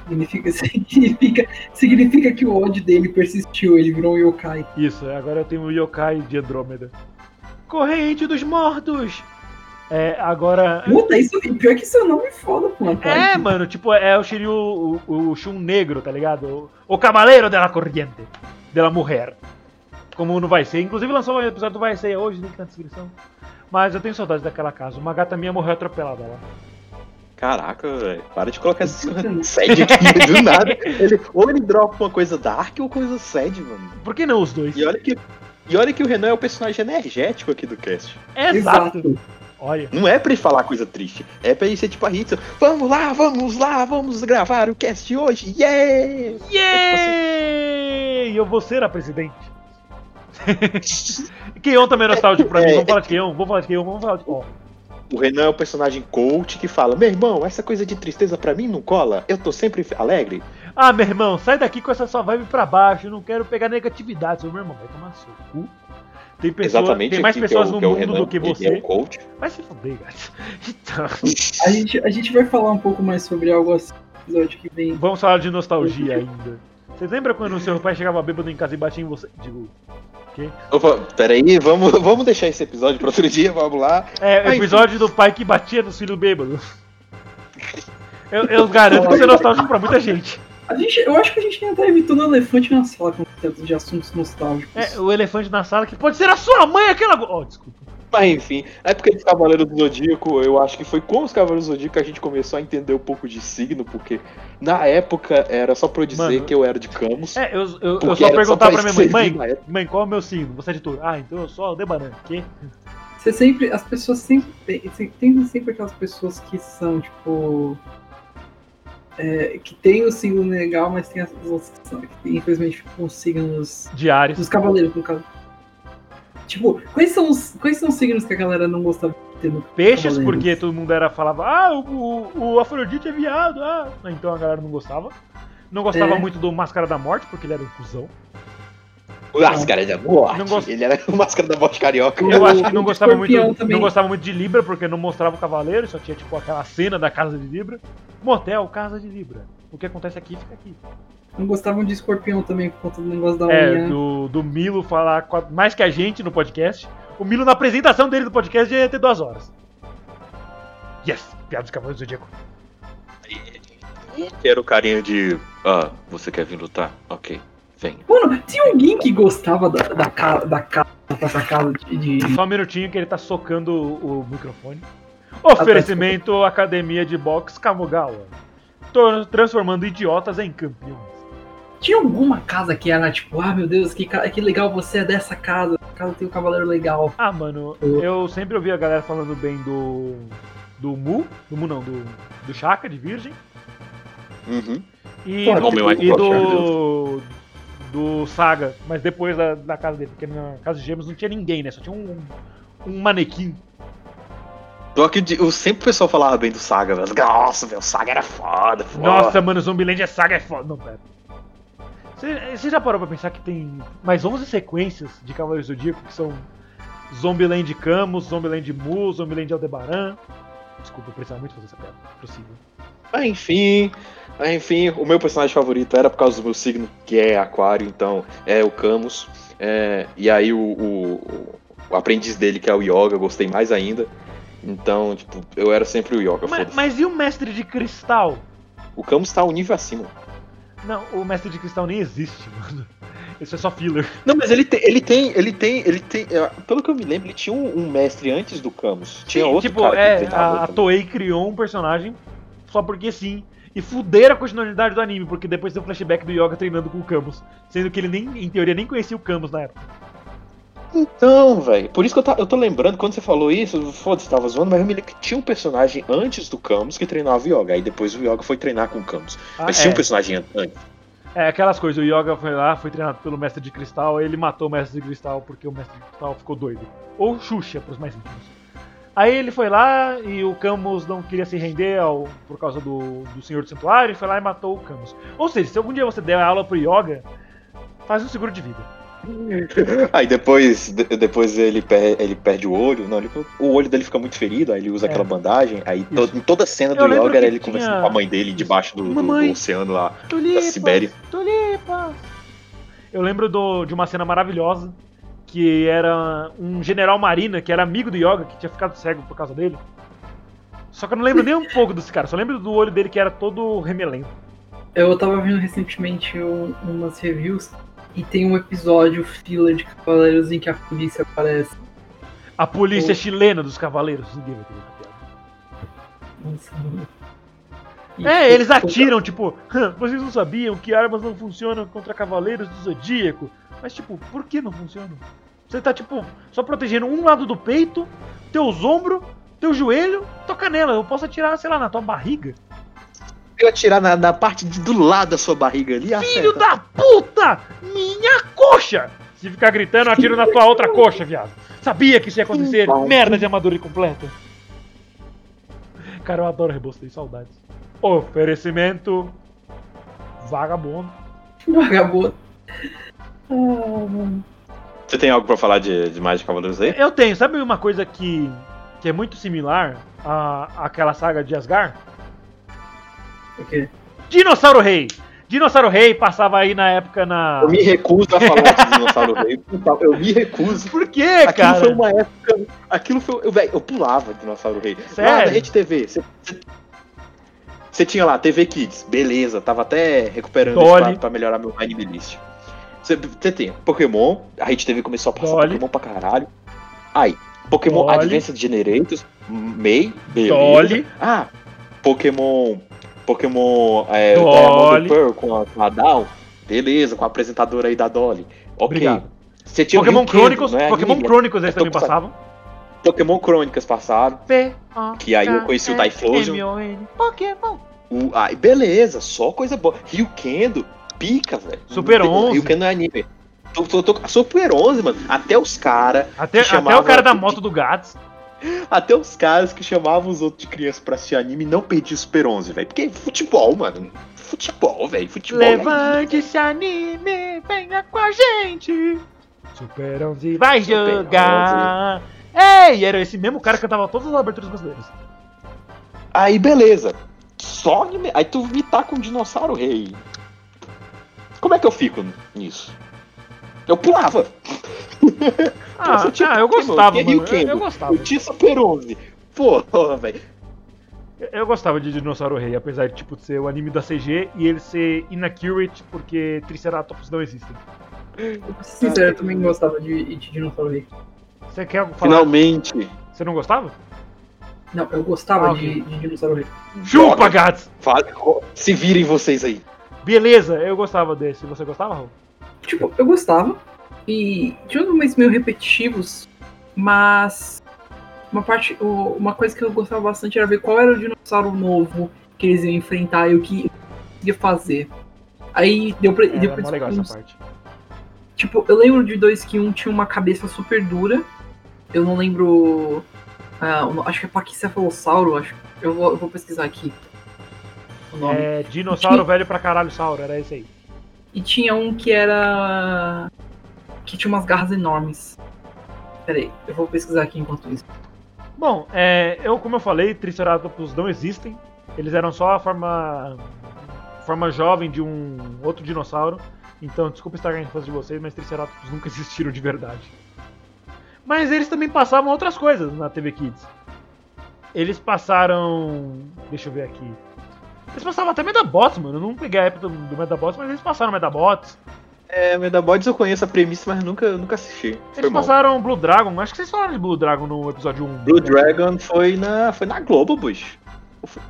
Significa, significa, significa que o ódio dele persistiu, ele virou um yokai. Isso, agora eu tenho o Yokai de Andrômeda. Corrente dos Mortos! É, agora. Puta, isso, e pior que isso é nome foda, pô. É, mano, tipo, é o Shiryu, o, o Shun negro, tá ligado? O, o Cavaleiro de la Corriente, de la Mujer. Como não vai ser. Inclusive lançou um episódio do Vai Ser hoje, link na descrição. Mas eu tenho saudade daquela casa. Uma gata minha morreu atropelada lá. Caraca, velho. Para de colocar esse sad aqui do nada. Ele, ou ele dropa uma coisa dark ou coisa sad, mano. Por que não os dois? E olha que, e olha que o Renan é o personagem energético aqui do cast. Exato. Exato. Olha. Não é pra ele falar coisa triste. É pra ele ser tipo a Hitson. Vamos lá, vamos lá, vamos gravar o cast hoje. Yeah! Yeah! É, tipo assim. Eu vou ser a presidente. Keion também é nostálgico pra mim. Vamos falar de Keion, vamos falar de Keion, vamos falar de Keion. O Renan é o personagem coach que fala: Meu irmão, essa coisa de tristeza pra mim não cola. Eu tô sempre alegre. Ah, meu irmão, sai daqui com essa sua vibe pra baixo. Eu não quero pegar negatividade. Seu meu irmão vai tomar seu cu. Tem, pessoa, Exatamente tem mais pessoas é o, no mundo é Renan, do que você. É o coach. Vai se fuder, gato. Então. A gente, a gente vai falar um pouco mais sobre algo assim no episódio que vem. Vamos falar de nostalgia ainda. Vocês lembram quando o seu pai chegava bêbado em casa e batia em você? Digo? Opa, peraí, vamos, vamos deixar esse episódio para outro dia, vamos lá. É, o episódio do pai que batia nos filhos bêbados. Eu, eu garanto que isso é nostálgico pra muita gente. A gente, eu acho que a gente ainda tá evitando o elefante na sala com tanto de assuntos nostálgicos. É, o elefante na sala que pode ser a sua mãe, aquela. Oh, desculpa. Mas enfim, na época de Cavaleiro do Zodíaco, eu acho que foi com os Cavaleiros do Zodíaco que a gente começou a entender um pouco de signo, porque na época era só pra eu dizer Mano, que eu era de Camus. É, eu, eu, eu só perguntava pra, pra minha mãe, mãe, mãe, qual é o meu signo? Você é de touro? Ah, então eu sou Aldebaran. Que? Você sempre, as pessoas sempre, tem sempre aquelas pessoas que são, tipo, é, que tem o signo legal, mas tem as pessoas que, são, que infelizmente ficam signos diários dos cavaleiros, no caso. Tipo, quais são os, quais são os signos que a galera não gostava de ter no Peixes, porque todo mundo era falava, ah, o, o, o Afrodite é viado, ah. Então a galera não gostava. Não gostava é. muito do Máscara da Morte, porque ele era um cuzão. Máscara da Morte. Gost... Ele era o Máscara da Morte carioca. Eu acho que não gostava muito. Também. Não gostava muito de Libra, porque não mostrava o cavaleiro, só tinha tipo aquela cena da casa de Libra. Motel, casa de Libra. O que acontece aqui fica aqui. Não gostavam de escorpião também por conta do negócio da é, unha. Do, do Milo falar mais que a gente no podcast. O Milo, na apresentação dele do podcast, já ia ter duas horas. Yes! Piada dos Cavaleiros do Zodíaco. Era o carinha de. Ah, você quer vir lutar? Ok. Vem. Mano, tinha alguém que gostava da, da, casa, da casa dessa casa de, de. Só um minutinho que ele tá socando o, o microfone. Oferecimento Academia de Boxe Kamogawa. Transformando idiotas em campeões. Tinha alguma casa que era tipo, ah meu Deus, que, que legal você é dessa casa. A casa tem um cavaleiro legal. Ah, mano, eu sempre ouvi a galera falando bem do. Do Mu. Do Mu não, do. Do Chaka de Virgem. Uhum. E, Pô, do, e do, do Saga, mas depois da, da casa dele, porque na casa de Gêmeos não tinha ninguém, né? Só tinha um, um manequim. Só que eu sempre o pessoal falava bem do Saga, velho. Nossa, velho, o Saga era foda, foda. Nossa, mano, Zombiland é Saga é foda. Não, pera. Você já parou pra pensar que tem mais 11 sequências de Cavaleiros do Zodíaco que são Zombieland Camus, Zombieland Mu, Zombieland Aldebaran? Desculpa, eu precisava muito fazer essa piada. Prossiga. Ah, enfim, enfim, o meu personagem favorito era por causa do meu signo, que é Aquário, então é o Camus. É, e aí o, o, o, aprendiz dele, que é o Yoga, eu gostei mais ainda. Então, tipo, eu era sempre o Yoga. Mas, mas e o mestre de cristal? O Camus tá um nível acima. Não, o mestre de cristal nem existe, mano. Isso é só filler. Não, mas ele tem, ele tem, ele tem, ele tem. É, pelo que eu me lembro, ele tinha um, um mestre antes do Camus. Tinha sim, outro tipo, cara é, a, a Toei criou um personagem só porque sim. E fuderam a continuidade do anime, porque depois tem o flashback do Yoga treinando com o Camus. Sendo que ele nem, em teoria, nem conhecia o Camus na época. Então, velho, por isso que eu, tá, eu tô lembrando, quando você falou isso, foda-se, tava zoando, mas eu me lembro que tinha um personagem antes do Camus que treinava o Yoga, aí depois o Yoga foi treinar com o Camus. Ah, mas é. tinha um personagem antes. É, aquelas coisas, o Yoga foi lá, foi treinado pelo Mestre de Cristal, ele matou o Mestre de Cristal porque o Mestre de Cristal ficou doido. Ou Xuxa, pros mais íntimos. Aí ele foi lá e o Camus não queria se render ao, por causa do, do Senhor do Santuário, e foi lá e matou o Camus. Ou seja, se algum dia você der aula pro Yoga, faz um seguro de vida. Aí depois, depois ele, per, ele perde o olho, não, ele, o olho dele fica muito ferido, aí ele usa é. aquela bandagem, aí to, em toda a cena do Yoga era ele tinha... conversando com a mãe dele debaixo do, do, do oceano lá, tulipas, da Sibéria. Tulipas. Eu lembro do, de uma cena maravilhosa que era um general marina, que era amigo do Yoga, que tinha ficado cego por causa dele. Só que eu não lembro nem um pouco desse cara, só lembro do olho dele que era todo remelento. Eu tava vendo recentemente um- umas reviews e tem um episódio filler de Cavaleiros em que a polícia aparece. A polícia O- chilena dos cavaleiros. Ninguém vai. Nossa, mano. É, eles atiram, tipo, "Hã, vocês não sabiam que armas não funcionam contra cavaleiros do zodíaco. Mas, tipo, por que não funcionam? Você tá, tipo, só protegendo um lado do peito, teus ombros, teu joelho, tua canela. Eu posso atirar, sei lá, na tua barriga. Eu atirar na, na parte de- do lado da sua barriga ali, Filho acerta. da puta! Minha coxa! Se ficar gritando, eu atiro na tua outra coxa, viado. Sabia que isso ia acontecer. Bom. Merda de armadura incompleta. Cara, eu adoro Rebostei, saudades. Oferecimento. Vagabundo. Vagabundo. Você tem algo pra falar de, de mais de Cavaleiros aí? Eu tenho, sabe uma coisa que, que é muito similar à, àquela saga de Asgard? O quê? Dinossauro Rei! Dinossauro Rei passava aí na época na. Eu me recuso a falar de Dinossauro Rei. Eu me recuso. Por quê, Aquilo cara? foi uma época. Aquilo foi. Eu, véi, eu pulava Dinossauro Rei. Lá Sério? na Rede TV. Você, você- tinha lá, TV Kids, beleza, tava até recuperando isso Dolly. pra, pra melhorar meu anime list. Você, você tem Pokémon, a Rede TV começou a passar Dolly. Pokémon pra caralho. Aí, Pokémon Dolly. Advanced Generators, May, beleza. Dolly. Ah, Pokémon. Pokémon é, Dolly. Diamond Pearl com a, com a Down, beleza, com a apresentadora aí da Dolly. Ok. Obrigado. Você tinha Pokémon Rio Kendo, Crônicos, não é Pokémon anime, Crônicos eles é também passavam. Pokémon Crônicas passaram. Que aí eu conheci o Typhlosion. M-O-N. Pokémon. O, aí, beleza, só coisa boa. Rio Kendo, pica, velho. Super Não tem- 11. Rio Kendo é anime. Tô, tô, tô- Super 11, mano. Até os caras. Até, até o cara da moto do Gats. Até os caras que chamavam os outros de criança pra assistir anime não perdiam Super 11, velho. Porque futebol, mano. Futebol, velho. Futebol. é Levante esse anime, venha com a gente. Super 11 vai Super jogar. Ei, era esse mesmo cara que cantava todas as aberturas brasileiras. Aí, beleza. Só anime. Aí tu me tá com um dinossauro rei. Como é que eu fico nisso? Eu pulava. Ah, Você tinha ah, eu gostava, mano. Eu, Ryukendo, eu gostava. Eu tinha Super 11. Porra, velho. Eu gostava de Dinossauro Rei, apesar de tipo, ser o anime da CG e ele ser inaccurate porque Triceratops não existem. Sincero, eu também gostava de, de Dinossauro Rei. Você quer falar? Finalmente. Você não gostava? Não, eu gostava Ah, de, de Dinossauro Rei. Chupa! Fala- Se virem vocês aí. Beleza, eu gostava desse. Você gostava, Raul? Tipo, eu gostava. E tinha uns momentos meio repetitivos, mas uma parte, uma coisa que eu gostava bastante era ver qual era o dinossauro novo que eles iam enfrentar e o que ia fazer. Aí deu pra. É, deu pra legal uns- essa parte. Tipo, eu lembro de dois que um tinha uma cabeça super dura. Eu não lembro. No- acho que é Paquicefalossauro, acho. Eu vou, eu vou pesquisar aqui. O nome. É, dinossauro velho pra caralho sauro, era esse aí. E tinha um que era. que tinha umas garras enormes. Peraí, eu vou pesquisar aqui enquanto isso. Bom, é, eu, como eu falei, Triceratops não existem. Eles eram só a forma, forma jovem de um outro dinossauro. Então, desculpa estragar a infância de vocês, mas Triceratops nunca existiram de verdade. Mas eles também passavam outras coisas na TV Kids. Eles passaram. Deixa eu ver aqui. Eles passavam até Medabots, mano. Eu não peguei a época do, do Medabots, mas eles passaram Medabots. É, Medabots eu conheço a premissa, mas nunca, nunca assisti. Foi Eles mal. passaram Blue Dragon. Acho que vocês falaram de Blue Dragon no episódio 1. Blue Dragon foi na, foi na Globo, bush.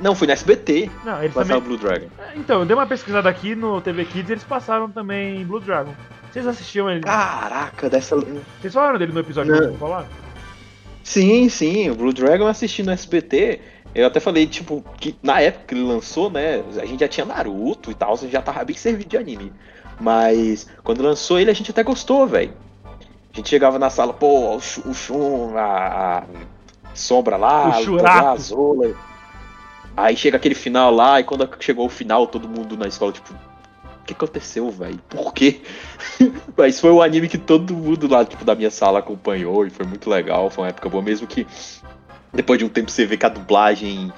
Não, foi na SBT. Não, eles Passava também. Blue Dragon. Então, eu dei uma pesquisada aqui no TV Kids e eles passaram também Blue Dragon. Vocês assistiam ele? Caraca, dessa. Vocês falaram dele no episódio Não. 1, falaram? Sim, sim, o Blue Dragon eu assisti no SBT. Eu até falei, tipo, que na época que ele lançou, né? A gente já tinha Naruto e tal, a gente já tava bem servido de anime. Mas quando lançou ele, a gente até gostou, velho. A gente chegava na sala, pô, o, Shun- o Shun, a, a Sombra lá, O Shurato. a Zola. Aí chega aquele final lá, e quando chegou o final, todo mundo na escola, tipo, o que aconteceu, velho? Por quê? Mas foi o anime que todo mundo lá, tipo, da minha sala acompanhou e foi muito legal, foi uma época boa, mesmo que depois de um tempo você vê que a dublagem.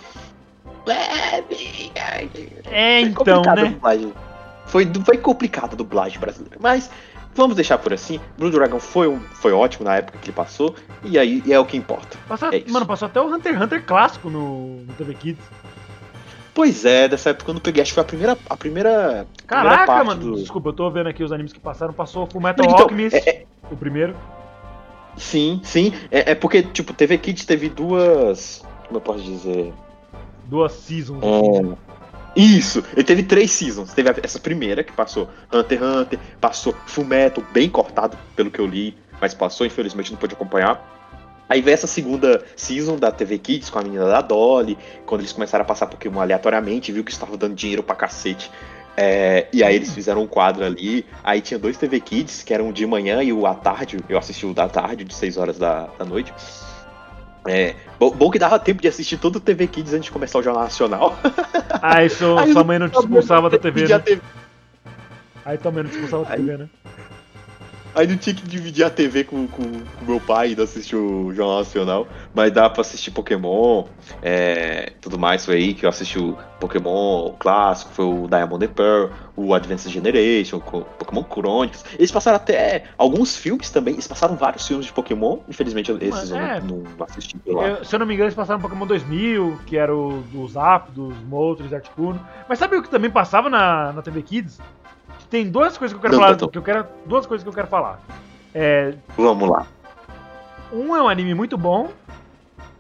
É, Foi então, né? dublagem. Foi, foi complicada a dublagem brasileira. Mas vamos deixar por assim. Blue Dragon foi, um, foi ótimo na época que ele passou, e aí é o que importa. Passou, É mano, passou até o Hunter x Hunter clássico no, no TV Kids. Pois é, dessa época eu não peguei, acho que foi a primeira. A primeira primeira Caraca, parte mano. do- Desculpa, eu tô vendo aqui os animes que passaram. Passou Full Metal Então, Alchemist, é- o primeiro. Sim, sim. É, é porque, tipo, TV Kids teve duas. Como eu posso dizer? Duas seasons. É, Isso, ele teve três seasons. Teve essa primeira que passou Hunter x Hunter, passou Fullmetal, bem cortado pelo que eu li, mas passou, infelizmente não pude acompanhar. Aí veio essa segunda season da TV Kids com a menina da Dolly, quando eles começaram a passar Pokémon aleatoriamente, viu que estava dando dinheiro pra cacete. É, e aí eles fizeram um quadro ali. Aí tinha dois TV Kids, que eram o de manhã e o à tarde. Eu assisti o da tarde, de 6 horas da, da noite. É, bom, bom que dava tempo de assistir todo o TV Kids antes de começar o Jornal Nacional. Seu, Aí sua eu mãe não te expulsava da TV, né? TV Aí mãe não te expulsava da Aí- TV, né? Aí não tinha que dividir a TV com, com, com meu pai e assistir o Jornal Nacional. Mas dá pra assistir Pokémon, é, tudo mais. Foi aí que eu assisti o Pokémon o clássico, foi o Diamond and Pearl, o Advanced Generation, o Pokémon Chronicles. Eles passaram até alguns filmes também. Eles passaram vários filmes de Pokémon. Infelizmente esses eu é. não, não assisti. Eu- se eu não me engano, eles passaram Pokémon 2000, que era o do Zap, dos Moltres, Articuno. Mas sabe o que também passava na, na TV Kids? Tem duas coisas que eu quero Não, falar. Totô. Que eu quero, duas coisas que eu quero falar. É, Vamos lá. um é um anime muito bom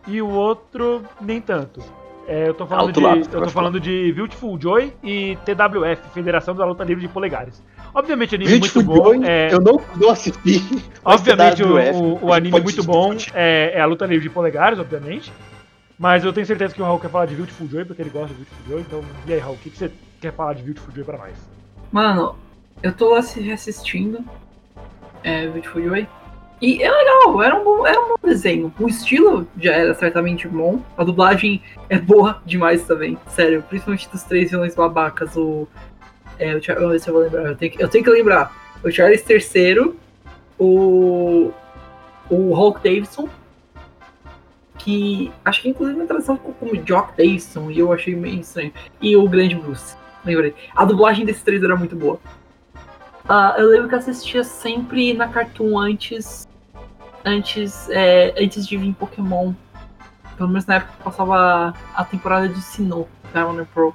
e o outro nem tanto. É, eu tô falando, Alto de, lá, eu tô falando de Beautiful Joy e TWF, Federação da Luta Livre de Polegares. Obviamente, anime Beautiful muito bom. Joy, é, eu não, não assisti. Obviamente, o, TWF, o- o anime muito bom é, é a luta livre de polegares, obviamente. Mas eu tenho certeza que o Raul quer falar de Beautiful Joy, porque ele gosta de Beautiful Joy. Então, e aí, Raul, o que, que você quer falar de Beautiful Joy pra nós? Mano, eu tô reassistindo. É, Beautiful Joy. E é legal, era um, bom, era um bom desenho. O estilo já era certamente bom. A dublagem é boa demais também. Sério, principalmente dos três vilões babacas. O. É, o Char- vamos ver se eu vou lembrar. Eu tenho, que, eu tenho que lembrar. O Charles III, o. O Hulk Davidson. Que acho que inclusive na tradução ficou como Jock Davidson. E eu achei meio estranho. E o Grande Bruce. Lembrei. A dublagem desses três era muito boa. Ah, eu lembro que assistia sempre na Cartoon antes. Antes, é, antes de vir Pokémon. Pelo menos na época que passava a temporada de Sinnoh da Warner Pro.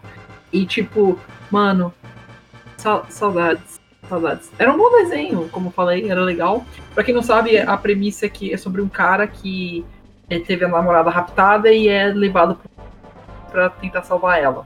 E tipo, mano, sa- saudades. Saudades. Era um bom desenho, como eu falei, era legal. Pra quem não sabe, a premissa é que é sobre um cara que eh, teve a namorada raptada e é levado pra tentar salvar ela.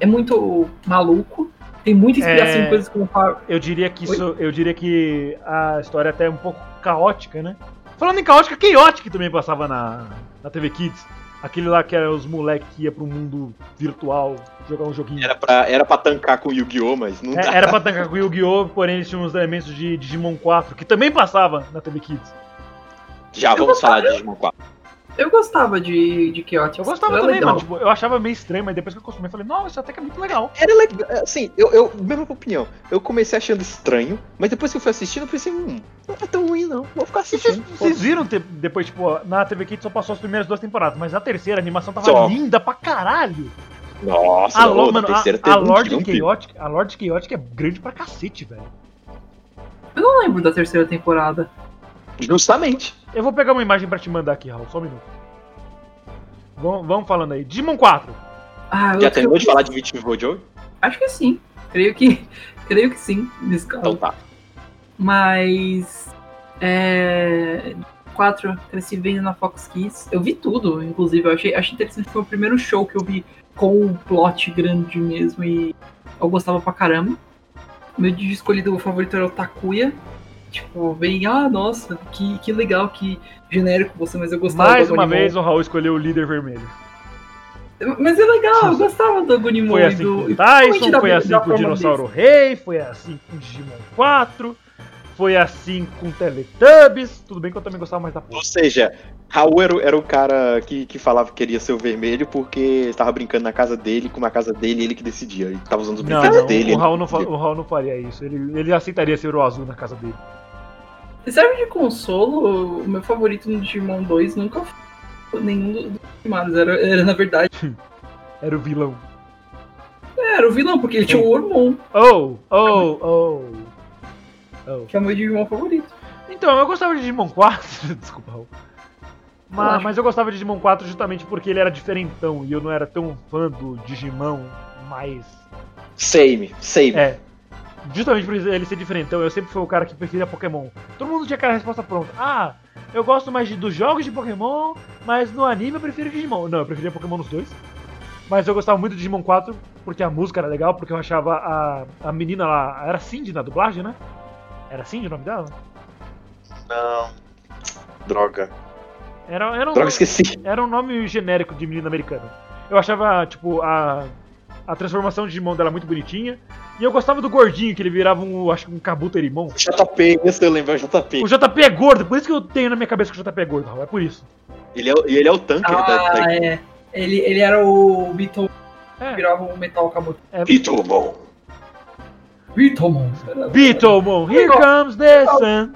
É muito maluco. Tem muita inspiração É. em coisas como Eu diria que isso. Eu diria que a história até é um pouco caótica, né? Falando em caótica, Chaotic também passava na, na TV Kids. Aquele lá que era os moleques que ia pro mundo virtual jogar um joguinho. Era pra, era pra tancar com o Yu-Gi-Oh!, mas não É, dá. era pra tancar com Yu-Gi-Oh!, porém eles tinham uns elementos de Digimon 4, que também passava na TV Kids. Já vamos falar de Digimon 4. Eu gostava de, de Chaotix. Eu gostava Era também, legal. mano. Tipo, eu achava meio estranho, mas depois que eu acostumei, eu falei, nossa, isso até que é muito legal. Era legal, assim, eu, eu, mesma opinião. Eu comecei achando estranho, mas depois que eu fui assistindo, eu pensei, hum, não é tão ruim não, vou ficar vocês, assistindo. vocês viram te- depois, tipo, na TV Kids só passou as primeiras duas temporadas, mas a terceira a animação tava Só. linda pra caralho. Nossa, A, não, mano, a, a um Lord. Chaotic, a Lord Chaotic é grande pra cacete, velho. Eu não lembro da terceira temporada. Justamente. Eu vou pegar uma imagem pra te mandar aqui, Raul, só um minuto. Vamos, vamos falando aí. Digimon 4. Ah, Já terminou de falar de Beautiful Joy? Acho que sim. Creio que, creio que sim, nesse caso. Então tá. Mas. É. 4, cresci vendo na Fox Kids. Eu vi tudo, inclusive. Eu achei, achei interessante. Foi o primeiro show que eu vi com um plot grande mesmo. E eu gostava pra caramba. Meu dia escolhido favorito era o Takuya. Tipo, bem, ah, nossa, que, que legal, que genérico você, mas eu gostava Mais do uma vez o Raul escolheu o líder vermelho. Mas é legal, eu gostava do Agunimon Foi e assim do. com o Tyson, da- foi assim da com o Dinossauro Rei, foi assim com o Digimon 4, foi assim com o Teletubbies. Tudo bem que eu também gostava mais da porra. Ou seja, Raul era, o- era o cara que, que falava que queria ser o vermelho porque estava brincando na casa dele, com a casa dele, ele que decidia. Ele tava usando os brinquedos não, dele. o, Raul não, que fa- decidia. o Raul não faria isso. Ele, ele aceitaria ser o azul na casa dele. Serve de consolo, o meu favorito no Digimon 2 nunca foi nenhum dos dos animados. Era, era, na verdade, Era o vilão. era o vilão, porque ele tinha o Hormon. Oh, oh, oh. Oh. que é o meu Digimon favorito. Então, eu gostava de Digimon 4. Desculpa, Raul. Mas, mas eu gostava de Digimon 4 justamente porque ele era diferentão e eu não era tão fã do Digimon mais. Same, same. É. Justamente por ele ser diferentão, eu sempre fui o cara que preferia Pokémon. Todo mundo tinha aquela resposta pronta. Ah, eu gosto mais de- dos jogos de Pokémon, mas no anime eu prefiro Digimon. Não, eu preferia Pokémon nos dois. Mas eu gostava muito de Digimon 4 porque a música era legal, porque eu achava a, a menina lá. Era Cindy na dublagem, né? Era Cindy o nome dela? Não. Droga. Era, era um Droga, esqueci. Era um nome genérico de menina americana. Eu achava, tipo, a, a transformação de Digimon dela muito bonitinha. E eu gostava do gordinho, que ele virava um, acho que um Kabuterimon. JP, esse eu lembro, é o JP. O JP é gordo, por isso que eu tenho na minha cabeça que o JP é gordo, Raul, é por isso. Ele é, o- e ele é o tanque da, Ah, da... é. Ele, ele era o Beetle, É, virava um metal acabou. Pitomon. Beetlemon. Beetlemon, here comes the sun.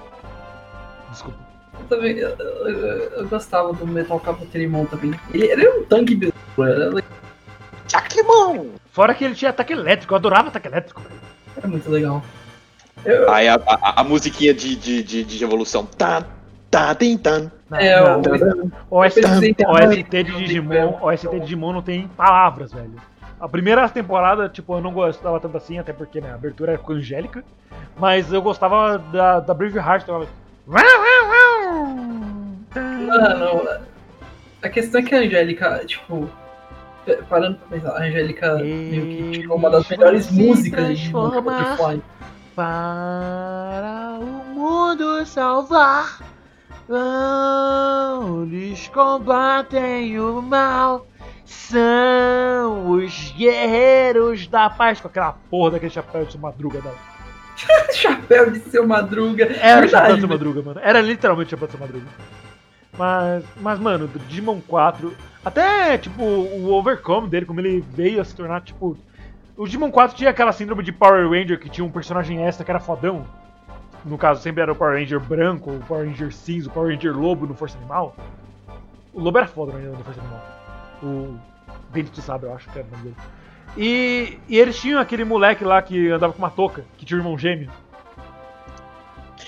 Desculpa. Eu também, eu, eu- eu- gostava do Metal Cabuterimon também. Ele, ele era um tanque bizarro, era. Fora que ele tinha ataque elétrico, eu adorava ataque elétrico, velho. era muito legal. Eu, Aí a, a, a musiquinha de, de, de, de revolução. Tá, tá, tem, tan. Não, é, o, OST, OST de Digimon, OST de Digimon não tem palavras, velho. A primeira temporada, tipo, eu não gostava tanto assim, até porque né, a abertura era com a Angélica. Mas eu gostava da, da Braveheart, tava... Mano, a questão é que a Angélica, tipo, parando pra pensar, a Angélica meio que tinha uma das melhores músicas de. Butterfly. Para o mundo salvar, eles combatem o mal. São os guerreiros da paz. Com aquela porra daquele chapéu de sua madruga dela. Chapéu de seu madruga. Era o chapéu de Verdade, sua madruga, mano. Era literalmente o chapéu de sua madruga. Mas, mas, mano, Digimon 4, até, tipo, o Overcome dele, como ele veio a se tornar, tipo. O Digimon 4 tinha aquela síndrome de Power Ranger que tinha um personagem extra que era fodão. No caso, sempre era o Power Ranger branco, o Power Ranger cinza, o Power Ranger lobo no Força Animal. O lobo era foda no Força Animal. O Dente de Sabre, eu acho que era o nome dele. E, e eles tinham aquele moleque lá que andava com uma touca, que tinha um irmão gêmeo.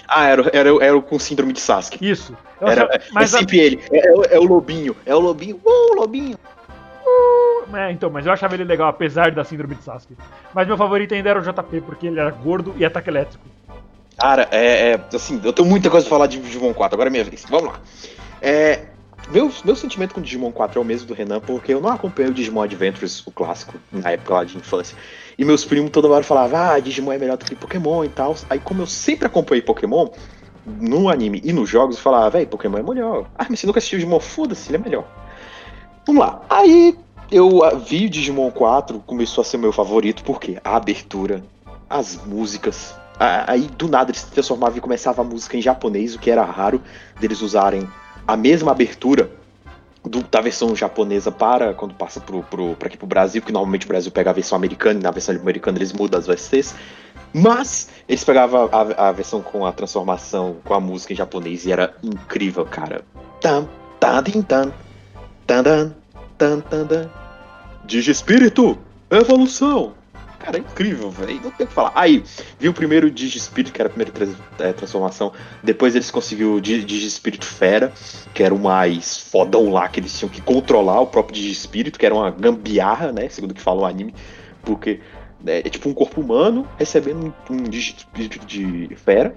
Ah, era, era, era o com síndrome de Sasuke. Isso. Eu Era, achava- é, mas é a- sempre ele. É, é o- é o lobinho. É o lobinho. Uh, lobinho. É, então, mas eu achava ele legal, apesar da síndrome de Sasuke. Mas meu favorito ainda era o JP, porque ele era gordo e ataque elétrico. Cara, é, é, Assim, eu tenho muita coisa pra falar de Digimon 4. Agora é minha vez. Vamos lá. É. Meu, meu sentimento com o Digimon 4 é o mesmo do Renan, porque eu não acompanhei o Digimon Adventures, o clássico, na época lá de infância. E meus primos toda hora falavam, ah, Digimon é melhor do que Pokémon e tal. Aí, como eu sempre acompanhei Pokémon, no anime e nos jogos, eu falava, velho, Pokémon é melhor. Ah, mas você nunca assistiu Digimon? Foda-se, ele é melhor. Vamos lá. Aí eu vi o Digimon 4, começou a ser meu favorito, porque a abertura, as músicas. Aí do nada eles se transformavam e começava a música em japonês, o que era raro deles usarem a mesma abertura do- da versão japonesa para quando passa pro, pro, pra aqui pro Brasil, porque normalmente o Brasil pega a versão americana e na versão americana eles mudam as VSTs. Mas eles pegavam a, a versão com a transformação com a música em japonês e era incrível, cara. Tam, tam, tim, tam, tam, tam, tam, tam, tam. Digispírito, evolução. Cara, é incrível, velho. Não tem o que falar. Aí, vi o primeiro Digispírito, que era a primeira eh, transformação. Depois eles conseguiram o Digispírito Fera, que era o mais fodão lá, que eles tinham que controlar o próprio Digispírito, que era uma gambiarra, né? Segundo o que fala o anime. Porque né, é tipo um corpo humano recebendo um, um Digispírito de Fera.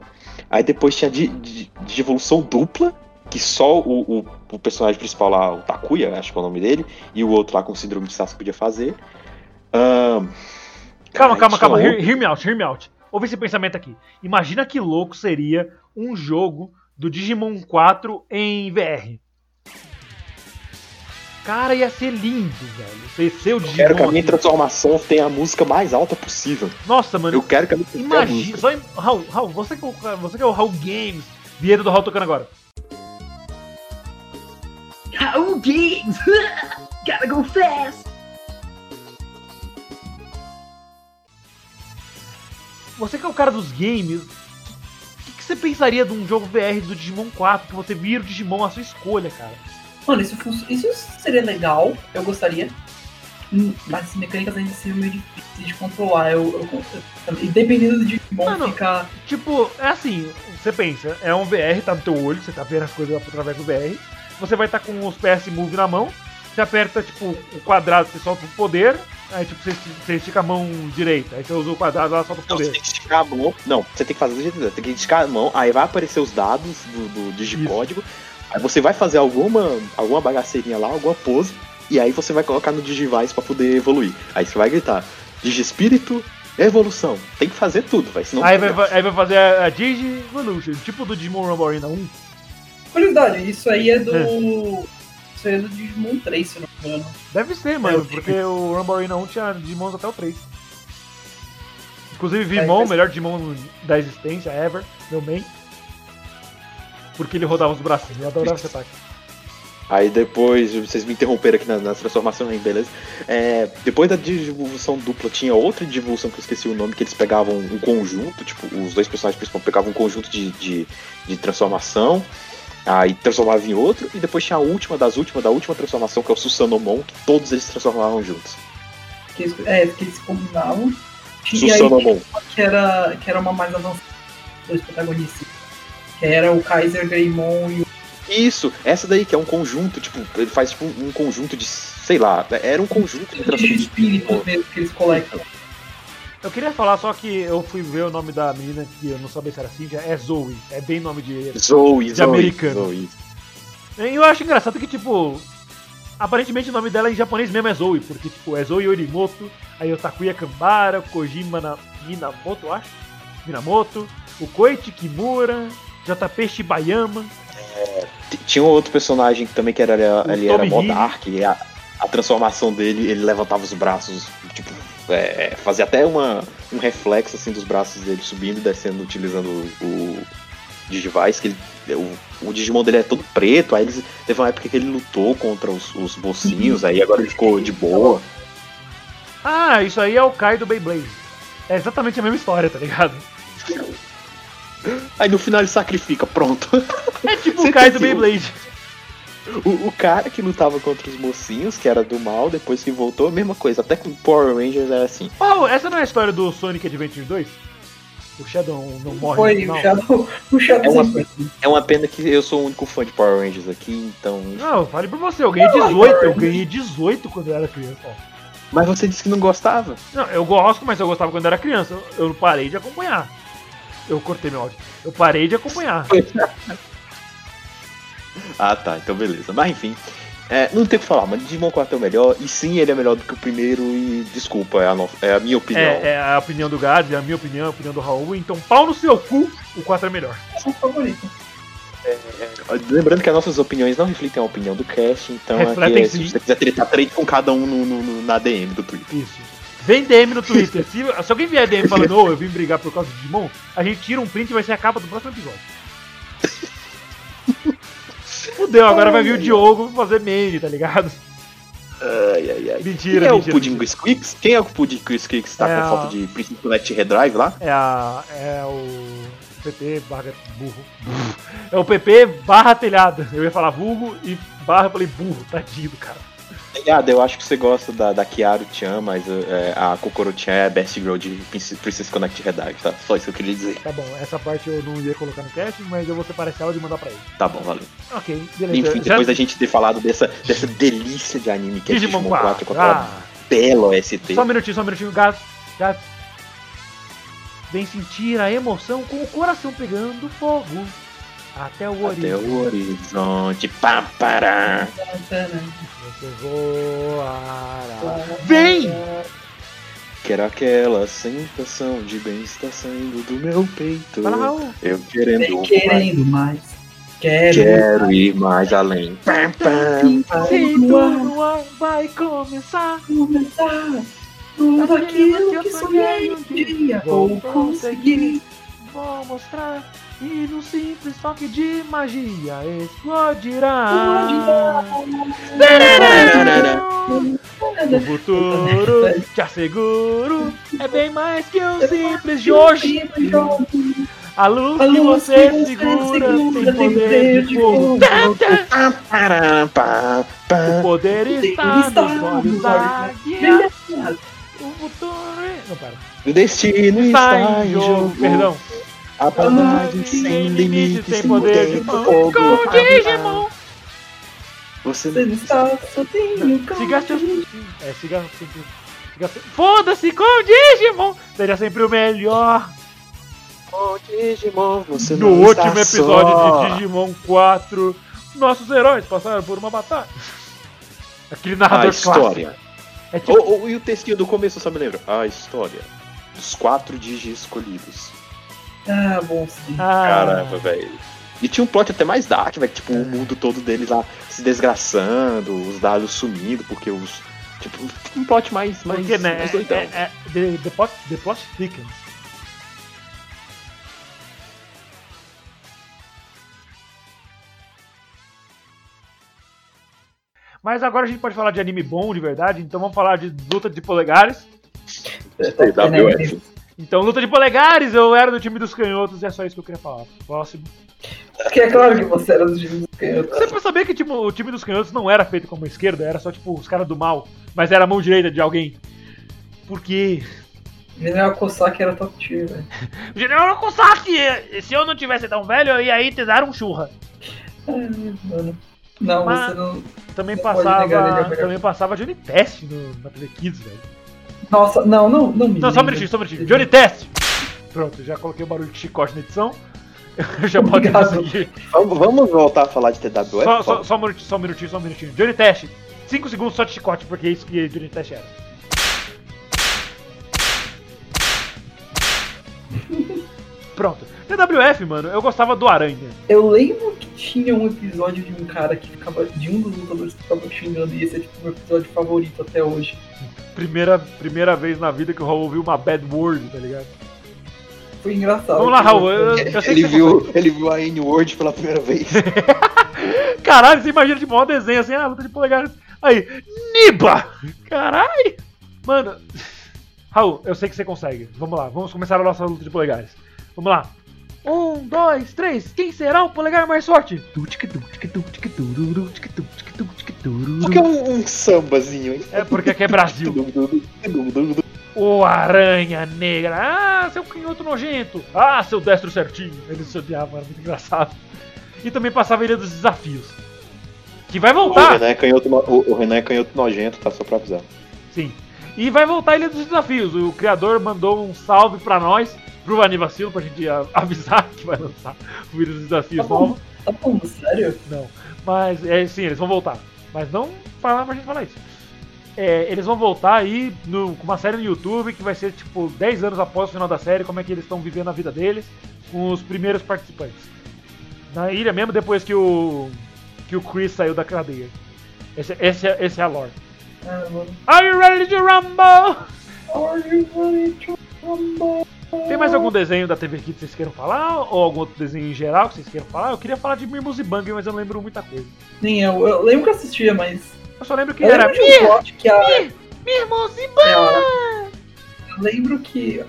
Aí depois tinha de, de, de evolução dupla, que só o, o, o personagem principal lá, o Takuya, acho que é o nome dele, e o outro lá com síndrome de Sasuke podia fazer. Ahn, Calma, calma, calma. Hear, hear me out, hear me out. Ouve esse pensamento aqui. Imagina que louco seria um jogo do Digimon 4 em VR. Cara, ia ser lindo, velho. Ser o Eu Digimon. quero que a minha transformação tenha a música mais alta possível. Nossa, mano. Eu quero que a minha Imagina. música. Só, im- Raul, Raul, você que, é o- você que é o Raul Games. Vinheta do Raul tocando agora. Raul Games! Gotta go fast! Você que é o cara dos games. O que, que você pensaria de um jogo VR do Digimon 4? Que você vira o Digimon à sua escolha, cara. Mano, isso, isso seria legal, eu gostaria. hum, as mecânicas ainda seriam meio difíceis de controlar. Eu, eu, eu, dependendo do Digimon Mano, ficar. Tipo, é assim, você pensa, é um VR, tá no teu olho, você tá vendo as coisas através do VR. Você vai estar com os PS Move na mão, você aperta, tipo, o quadrado, você solta o poder, aí tipo, você, você estica a mão direita, aí você usa o quadrado, ela solta o Não, você poder. tem que esticar a mão. Não, você tem que fazer do jeito que você tem que esticar a mão, aí vai aparecer os dados do, do digicódigo. Aí você vai fazer alguma, alguma bagaceirinha lá, alguma pose, e aí você vai colocar no Digivice pra poder evoluir. Aí você vai gritar, Digispírito, evolução. Tem que fazer tudo, vai. Senão Aí vai, vai- aí vai fazer a, a Digi Evolution, tipo do Digimon Rumble Arena 1. Curiosidade, isso aí é do. Isso é do Digimon 3, se não me engano. Deve ser, mano, eu- porque o Rumble Arena 1 tinha Digimons até o 3. Inclusive Vimon, vai- o melhor Digimon da existência, ever, meu main. Porque ele rodava os bracinhos, eu adorava esse ataque. Aí depois, vocês me interromperam aqui na, na transformação, hein, beleza? É, depois da divulgação dupla, tinha outra divulgação que eu esqueci o nome, que eles pegavam um conjunto, tipo, os dois personagens principais pegavam um conjunto de, de, de transformação, aí transformavam em outro, e depois tinha a última das últimas, da última transformação, que é o Susanomon, que todos eles transformavam juntos. Que é, que eles combinavam. Susanomon. que era, que era uma mais avançada dos protagonistas. Que era o Kaiser Greymon e o. Isso, essa daí que é um conjunto, tipo, ele faz tipo um conjunto de, sei lá, era um conjunto de de espíritos mesmo que eles coletam. Eu queria falar só que eu fui ver o nome da menina que eu não sabia se era assim, já é Zoe, é bem nome de. Zoe, De Zoe, americano. Zoe. E eu acho engraçado que, tipo, aparentemente o nome dela em japonês mesmo é Zoe, porque, tipo, é Zoe Yorimoto, aí o Takuya Kambara, o Kojima na... Minamoto, eu acho? Minamoto, o Koichi Kimura, JP Shibayama, T- Tinha um outro personagem que também que era, O ele era mó dark, e a, a transformação dele, ele levantava os braços, tipo, é, fazia até uma, um reflexo assim dos braços dele subindo e descendo utilizando o, o Digivice, que ele, o, o Digimon dele é todo preto, aí eles, teve uma época que ele lutou contra os, os mocinhos, aí agora ele ficou de boa. Ah, isso aí é o Kai do Beyblade. É exatamente a mesma história, tá ligado? Aí no final ele sacrifica, pronto. É tipo o Kai do. Beyblade. O, o cara que lutava contra os mocinhos, que era do mal, depois que voltou, a mesma coisa. Até com o Power Rangers era assim. Oh, essa não é a história do Sonic Adventure 2? O Shadow não morre Foi final? o Shadow. O Shadow É uma- sempre- É uma pena que eu sou o único fã de Power Rangers aqui, então. Não, fale por você, eu ganhei 18, eu ganhei 18 quando eu era criança. Mas você disse que não gostava. Não, eu gosto, mas eu gostava quando eu era criança. Eu eu parei de acompanhar. Eu cortei meu áudio. Eu parei de acompanhar. Ah, tá, então beleza. Mas enfim. é, não tem o que falar, mas Digimon 4 é o melhor. E sim, ele é melhor do que o primeiro. E desculpa, é a, no- é a minha opinião. É, é a opinião do Gads, é a minha opinião, a opinião do Raul. Então, pau no seu cu, o 4 é melhor. é o favorito. Lembrando que as nossas opiniões não refletem a opinião do cast, então aqui é, se você quiser tretar, trade com cada um no, no- no- na DM do Twitter. Isso. Vem DM no Twitter. Se, se alguém vier DM falando, ô, eu vim brigar por causa do Digimon, a gente tira um print e vai ser a capa do próximo episódio. Fudeu, agora vai vir o Diogo fazer meme, tá ligado? Ai, ai, ai. Mentira, Quem é o mentira. Pudim Squeaks? Quem é o Pudim Squeaks que tá É com a- foto de Princess Connect Redrive lá? É a. É o. PP barra burro. burro. É o PP barra telhada. Eu ia falar vulgo e barra eu falei burro, tadinho cara. Ligado, eu acho que você gosta da, da Kiaru-chan, mas é, a Kokoro-chan é a best girl de Princess, Connect Redrive, tá? Só isso que eu queria dizer. Tá bom, essa parte eu não ia colocar no cast, mas eu vou separar esse áudio e mandar pra ele. Tá bom, valeu. Ok, beleza. Enfim, Já- depois da gente ter falado dessa, dessa delícia de anime que é Digimon Digimon 4, 4. com aquela Ah, bela OST. só um minutinho, só um minutinho, gato. Gato. Vem sentir a emoção com o coração pegando fogo. Até o Até horizonte. o horizonte, pá, pará. Voará. Vem! Quero aquela sensação de bem-estar saindo do meu peito. Fala, Raul. Eu querendo, Vem querendo mais. Quero. quero ir mais além. Pá. Se tudo ar vai começar. começar tudo aquilo que sonhei um dia vou conseguir. Vou mostrar e no simples toque de magia explodirá. O futuro, te asseguro, é bem mais que um simples hoje. A luz A que luz você que você segura segura tem poder de fogo. O poder está Está nos olhos da dia o futuro. Não, para. O destino está em jogo. Perdão. A bondade sem limite, sem poder de mão. fogo. Com Digimon. Você Você está sozinho com Siga seus. É, siga siga se- Foda-se com Digimon! Seja sempre o melhor. Com Digimon, você No não está último episódio só. de Digimon 4, nossos heróis passaram por uma batalha. Aquele A narrador história. clássico. É tipo, e o textinho do começo, só me lembro. A história dos quatro Digi escolhidos. Ah, bom, sim. ah, Caramba, velho. E tinha um plot até mais dark, velho. Tipo, o mundo todo deles lá se desgraçando, os dados sumindo, porque os. Tipo, um plot mais. mais, Porque, né? mais É, doidão. é, é, the, the, plot, the plot thickens. Mas agora a gente pode falar de anime bom de verdade, então vamos falar de luta de polegares. WF. Então, luta de polegares, eu era do time dos canhotos e é só isso que eu queria falar. Próximo. Porque é claro que você era dos times canhotos. Você pra saber que tipo, o time dos canhotos não era feito como esquerda, era só tipo os caras do mal, mas era a mão direita de alguém. Porque. General Kosaki era top tier, velho. General Kosaki, se eu não tivesse tão velho, eu ia aí te dar um churra. Ai, mano. Não, Mas- você não. Também Não negar, é passava. Também passava Johnny Test no, na TV Kids, velho. Nossa, não, não, não me. Não, só um minutinho, só um minutinho. Johnny Test! Pronto, já coloquei o barulho de chicote na edição. já pode Obrigado. seguir. Vamos, vamos voltar a falar de TWF? Só, só, só um minutinho, só um minutinho, só um minutinho. Johnny Test, 5 segundos só de chicote, porque é isso que Johnny Test era. Pronto. TWF, mano, eu gostava do Aranha. Eu lembro que tinha um episódio de um cara que ficava. De um dos lutadores que ficava xingando, e esse é tipo o meu episódio favorito até hoje. Primeira, primeira vez na vida que o Raul ouviu uma bad word, tá ligado? Foi engraçado. Vamos lá, Raul. Eu, eu sei Ele viu, ele viu a N-Word pela primeira vez. Caralho, você imagina de maior desenho assim, ah, luta de polegar. Aí, Niba! Caralho! Mano, Raul, eu sei que você consegue. Vamos lá, vamos começar a nossa luta de polegares. Vamos lá. Um, dois, três. Quem será o polegar mais forte? Porque é um, um sambazinho, hein? É porque aqui é Brasil. O Aranha Negra. Ah, seu canhoto nojento. Ah, seu destro certinho. Eles se odiavam, era muito engraçado. E também passava a Ilha dos Desafios. Que vai O voltar. Renan, é canhoto, no- o, o Renan é canhoto nojento, tá? Só pra avisar. Sim. E vai voltar a Ilha dos Desafios. O criador mandou um salve pra nós, pro Vanivacilo, pra gente a- avisar que vai lançar o Ilha dos Desafios Tá bom. novo. Tá falando sério? Não. Mas, é, sim, eles vão voltar. Mas não falar pra gente falar isso. É, eles vão voltar aí no- com uma série no YouTube que vai ser tipo 10 anos após o final da série, como é que eles estão vivendo a vida deles, com os primeiros participantes. Na ilha mesmo, depois que o. que o Chris saiu da cadeia. Esse, esse, é- esse é a lore. Mano. Are you ready to rumble? Are you ready to rumble? Tem mais algum desenho da TV que vocês queiram falar? Ou algum outro desenho em geral que vocês queiram falar? Eu queria falar de Mimos e Bang, mas eu não lembro muita coisa. Nem eu. Eu lembro que assistia, mas. Eu só lembro que Eu era lembro de um plot que a. Mimos e a- Eu lembro que.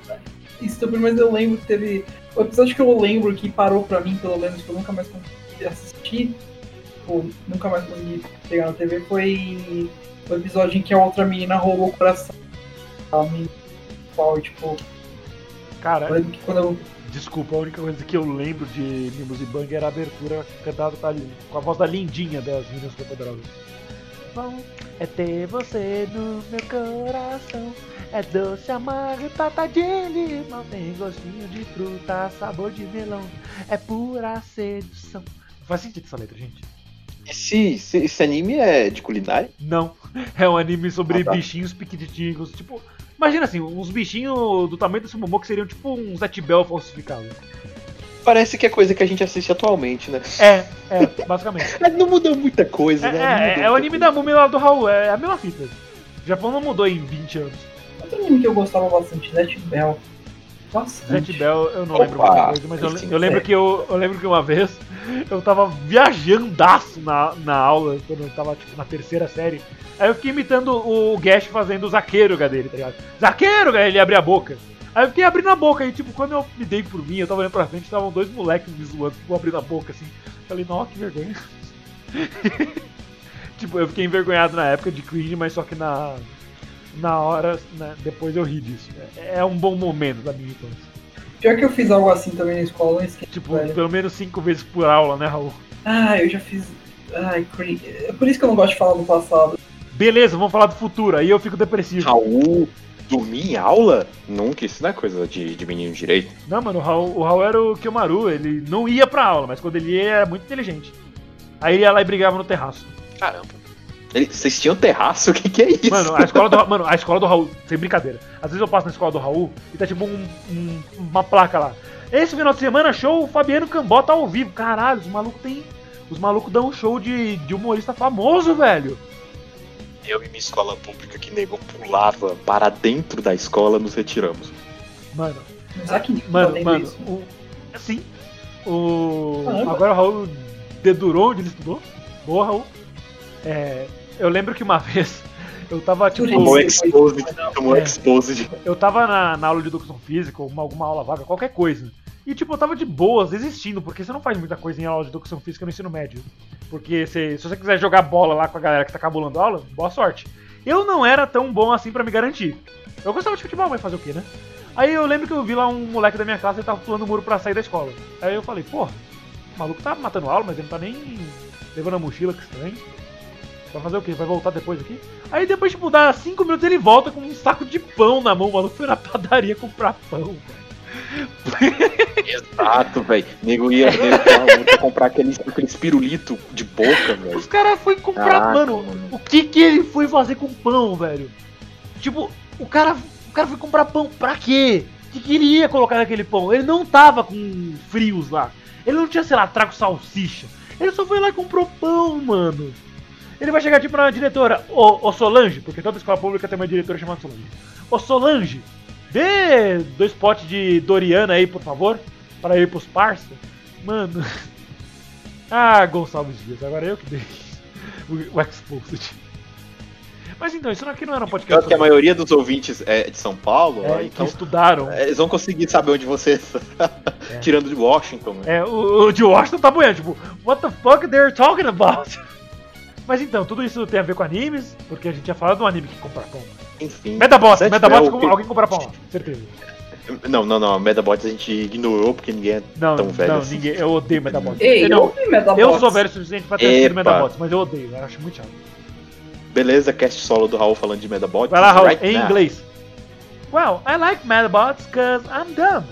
Estúpido, mas eu lembro que teve. O episódio que eu lembro que parou pra mim, pelo menos, que eu nunca mais consegui assistir, ou nunca mais consegui pegar na TV, foi o episódio em que a outra menina roubou o coração. A menina tipo, Cara, lembro que quando eu. desculpa, a única coisa que eu lembro de Mimos e Bang era a abertura cantada pra, com a voz da lindinha das meninas superpoderosas. Bom é ter você no meu coração. É doce, amargo e pata de limão. Tem gostinho de fruta, sabor de melão. É pura sedução. Faz sentido essa letra, gente? Esse, esse, esse anime é de culinária? Não. É um anime sobre Ah, tá. bichinhos pequititicos. Tipo, imagina assim, uns bichinhos do tamanho desse Momo que seriam tipo um Zetibel falsificado. Parece que é coisa que a gente assiste atualmente, né? É, é, basicamente. Mas não mudou muita coisa, É, né? é, é, é o anime coisa. da múmia lá do Raul, é a mesma fita. O Japão não mudou em 20 anos. Outro anime que eu gostava bastante, Net Bell. Bastante. Jet Bell, eu não Opa, lembro muita coisa, mas eu, eu lembro é. que eu, eu lembro que uma vez eu tava viajandaço na, na aula, quando eu tava tipo, na terceira série. Aí eu fiquei imitando o Gash fazendo o Zaqueiruga dele, tá ligado? Ele abre a boca. Aí eu fiquei abrindo a boca, e tipo, quando eu me dei por mim, eu tava olhando pra frente, estavam dois moleques me zoando, tipo, abrindo a boca assim. Falei, nossa, que vergonha. tipo, eu fiquei envergonhado na época de cringe, mas só que na. na hora, né, depois eu ri disso. É, é um bom momento da minha infância. Pior que eu fiz algo assim também na escola, não esqueci. Tipo, velho. pelo menos cinco vezes por aula, né, Raul? Ah, eu já fiz. Ai, cre- é por isso que eu não gosto de falar do passado. Beleza, vamos falar do futuro, aí eu fico depressivo. Raul dormir em aula? Nunca, isso não é coisa de, de menino direito. Não, mano, o Raul, o Raul era o Kiyomaru, ele não ia pra aula, mas quando ele ia, era muito inteligente. Aí ele ia lá e brigava no terraço. Caramba. Ele- vocês tinham terraço? O que, que é isso? Mano, a escola do, mano, a escola do Raul, sem brincadeira. Às vezes eu passo na escola do Raul e tá tipo um- um- uma placa lá. Esse final de semana, show Fabiano Cambota ao vivo. Caralho, os malucos tem. Os malucos dão um show de, de humorista famoso, velho. Eu e minha escola pública que nego pulava para dentro da escola, nos retiramos. Mano, Mas aqui ninguém mano, tá mano, isso. o, assim. O. Caramba. Agora o Raul dedurou onde ele estudou. Boa, Raul. É, eu lembro que uma vez eu tava tipo. Tomou exposed, tomou É. exposed. Eu tava na, na aula de educação física, ou uma, alguma aula vaga, qualquer coisa. E, tipo, eu tava de boas, desistindo, porque você não faz muita coisa em aula de educação física no ensino médio. Porque se, se você quiser jogar bola lá com a galera que tá cabulando a aula, boa sorte. Eu não era tão bom assim pra me garantir. Eu gostava de futebol, mas fazer o quê, né? Aí eu lembro que eu vi lá um moleque da minha classe, ele tava pulando o muro pra sair da escola. Aí eu falei, porra, o maluco tá matando aula, mas ele não tá nem levando a mochila, que estranho. Vai fazer o quê? Vai voltar depois aqui? Aí depois, tipo, dá 5 minutos ele volta com um saco de pão na mão. O maluco foi na padaria comprar pão, velho. Exato, velho. Nego ia ia comprar aquele, aquele pirulito de boca, velho. Os caras foi comprar, Caraca, mano, mano. o que que ele foi fazer com pão, velho? Tipo, o cara, o cara foi comprar pão pra quê? O que, que ele ia colocar naquele pão? Ele não tava com frios lá. Ele não tinha, sei lá, trago salsicha. Ele só foi lá e comprou pão, mano. Ele vai chegar tipo na diretora, ô, ô Solange, porque toda escola pública tem uma diretora chamada Solange. Ô Solange, dê dois potes de Doriana aí, por favor, para ir pros parça. Mano. Ah, Gonçalves Dias, agora eu que dei o, o Exposed. Mas então, isso aqui não era um podcast. Tanto que a maioria dos ouvintes é de São Paulo, é, ó, que então estudaram. é, eles vão conseguir saber onde você tá. Tirando de Washington, né? É, o, o de Washington tá boiando, tipo, what the fuck they're talking about? Mas então, tudo isso tem a ver com animes, porque a gente tinha falado de um anime que compra pão. Enfim. Metabots, Metabots, o- com, alguém compra pão certeza. Não, não, não. Metabots a gente ignorou porque ninguém é Não, tão velho não, assim. ninguém, eu odeio Metabots. Ei, eu, eu não, ouvi Metabots. eu sou velho o suficiente pra ter assistido. Metabots, mas eu odeio, eu acho muito chato. Beleza, cast solo do Raul falando de Metabots. Vai lá, Raul, right em now. inglês. Well, I like Metabots cause I'm dumb.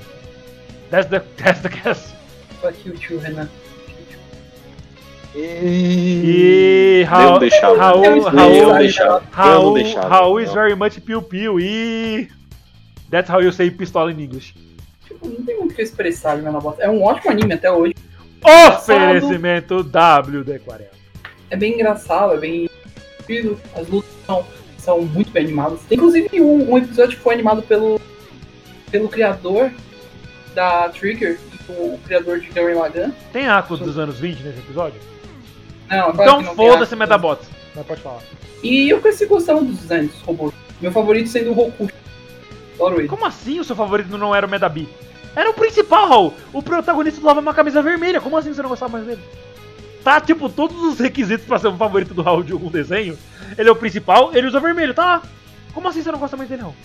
That's the, that's the cast. Fuck you, tio, Renan. E Raul, deixava. Raul, Raul, deixava. Raul, deixava. Raul is very much piu piu e that's how you say pistola in English. Tipo, não tem muito o que expressar de Metabots. É um ótimo anime até hoje. Oferecimento WD40. É bem engraçado, é bem divertido. As lutas são, são muito bem animadas. Tem inclusive um, um episódio que foi animado pelo, pelo criador da Trigger, o criador de Gurren Lagann. Tem Aqua dos anos 20 nesse episódio? Não, Então foda-se Metabots. Mas pode falar. E eu cresci gostando dos designs dos robôs. Meu favorito sendo o Roku. Adoro ele. Como assim o seu favorito não era o Medabi? Era o principal, Raul. O protagonista usava uma camisa vermelha. Como assim você não gostava mais dele? Tá, tipo, todos os requisitos pra ser um favorito do Raul de algum desenho. Ele é o principal, ele usa vermelho, tá lá. Como assim você não gosta mais dele, Raul?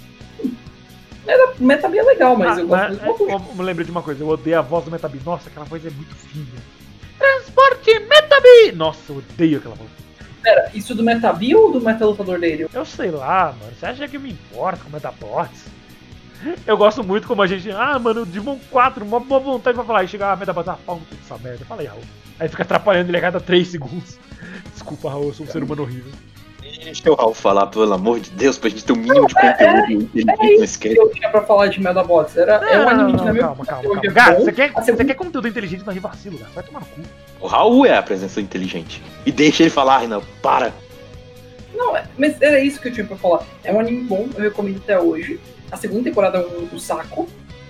O Metabi é legal, mas Ah, eu gosto mas, é, eu, eu lembrei de uma coisa, eu odeio a voz do Metabi. Nossa, aquela voz é muito fina. Transporte Metabi! Nossa, eu odeio aquela voz. Pera, isso do Metabi ou do Metalutador dele? Eu sei lá, mano. Você acha que eu me importo com Metabots? Eu gosto muito como a gente. Ah, mano, Digimon 4, uma boa vontade pra falar. E chegar a Metabots, ah, pau dessa merda. Fala aí, Raul. Aí fica atrapalhando ele a cada 3 segundos. Desculpa, Raul, eu sou um ser humano horrível. Deixa o Raul falar, pelo amor de Deus, pra gente ter o mínimo de conteúdo inteligente nesse que cast. eu tinha pra falar de Metabots. Era, é um anime que na minha calma, calma, opinião, calma. é Gato, você quer, você segunda- quer conteúdo inteligente, mas vacilo, gato. Vai tomar no cu. O Raul é a presença inteligente. E deixa ele falar, Renan, para. Não, é- mas era isso que eu tinha pra falar. É um anime bom, eu recomendo até hoje. A segunda temporada é um, um saco.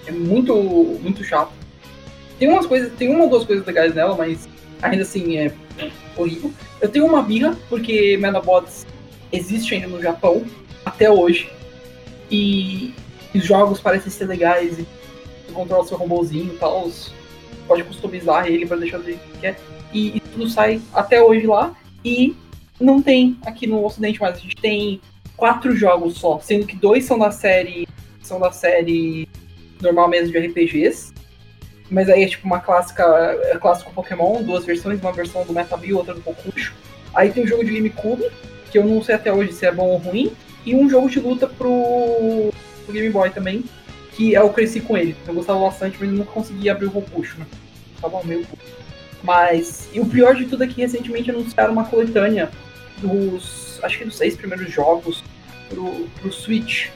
É muito, muito chato. Tem umas coisas, tem uma ou duas coisas legais nela, mas ainda assim é horrível. Eu tenho uma birra, porque Metabots existe ainda no Japão, até hoje. E os jogos parecem ser legais. Você controla seu robôzinho e tal. Pode customizar ele pra deixar do jeito que quer. E, e tudo sai até hoje lá. E não tem aqui no ocidente mais. A gente tem quatro jogos só, sendo que dois são da série. São da série normal mesmo de RPGs. Mas aí é tipo uma clássica. É clássico Pokémon, duas versões, uma versão do Metal e outra do Pokucho. Aí tem o jogo de GameCube, que eu não sei até hoje se é bom ou ruim, e um jogo de luta pro, pro Game Boy também, que eu cresci com ele. Eu gostava bastante, mas nunca consegui abrir o Rokucho, né? Tava meio Mas. E o pior de tudo é que recentemente anunciaram uma coletânea dos. Acho que dos seis primeiros jogos pro, pro Switch.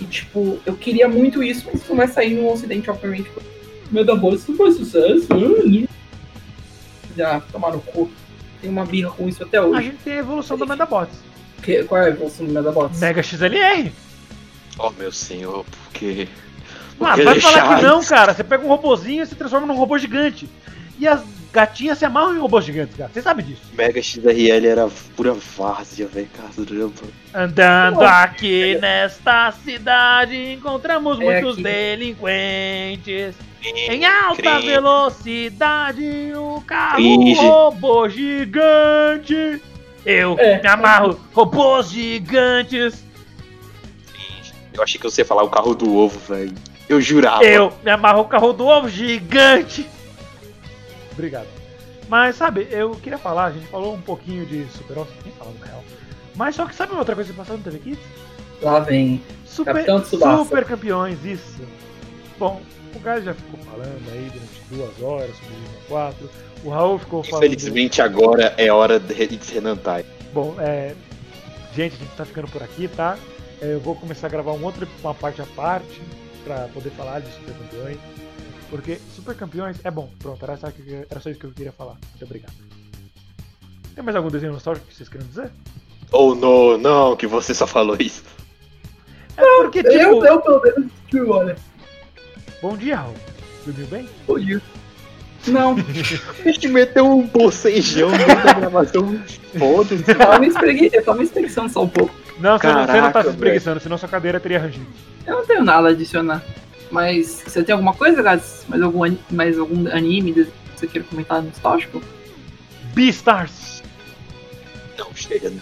E tipo, eu queria muito isso, mas isso não vai sair no ocidente, obviamente. Metabots não faz sucesso. Né? Já tomaram o cu tem uma birra com isso até hoje. A gente tem a evolução do Medabots. Que, qual é a evolução do Medabots? Mega XLR. Oh, meu senhor, por quê? Ah, vai falar que não, cara. Você pega um robozinho e se transforma num robô gigante. E as gatinhas se amarram em robôs gigantes, cara. Você sabe disso. Mega XRL era pura várzea, velho. Caramba. Andando aqui nesta cidade, encontramos é muitos aqui. delinquentes. Em alta velocidade, o carro robô gigante. Eu é, me amarro, robôs gigantes. Eu achei que você ia falar o carro do ovo, velho. Eu jurava. Eu me amarro o carro do ovo gigante. Obrigado. Mas sabe, eu queria falar, a gente falou um pouquinho de Super Oscar, nem falando real. Mas só que sabe outra coisa que passou no TV Kids? Lá vem. Super, super campeões, isso. Bom, o Gás já ficou falando aí durante duas horas sobre o 4. O Raul ficou falando. Infelizmente agora é hora de Renan. Bom, é. Gente, a gente tá ficando por aqui, tá? É, eu vou começar a gravar um outro, uma parte à parte para poder falar de Super Campeões. Porque Super Campeões é bom. Pronto, era só, era só isso que eu queria falar. Muito obrigado. Tem mais algum desenho nostálgico que vocês querem dizer? Oh, não, não, que você só falou isso. É porque, tipo... Eu, eu pelo menos, olha. Bom dia, Raul. Dormiu bem? Bom dia. Não. A gente meteu um bocejão dentro da gravação. Foda-se. Eu tava me espreguiçando só um pouco. Não, Caraca, você não tá se espreguiçando, senão sua cadeira teria rangido. Eu não tenho nada a adicionar. Mas você tem alguma coisa, Gats? Mais algum, mais algum anime que você queira comentar nostálgico? Beastars! Não, chega.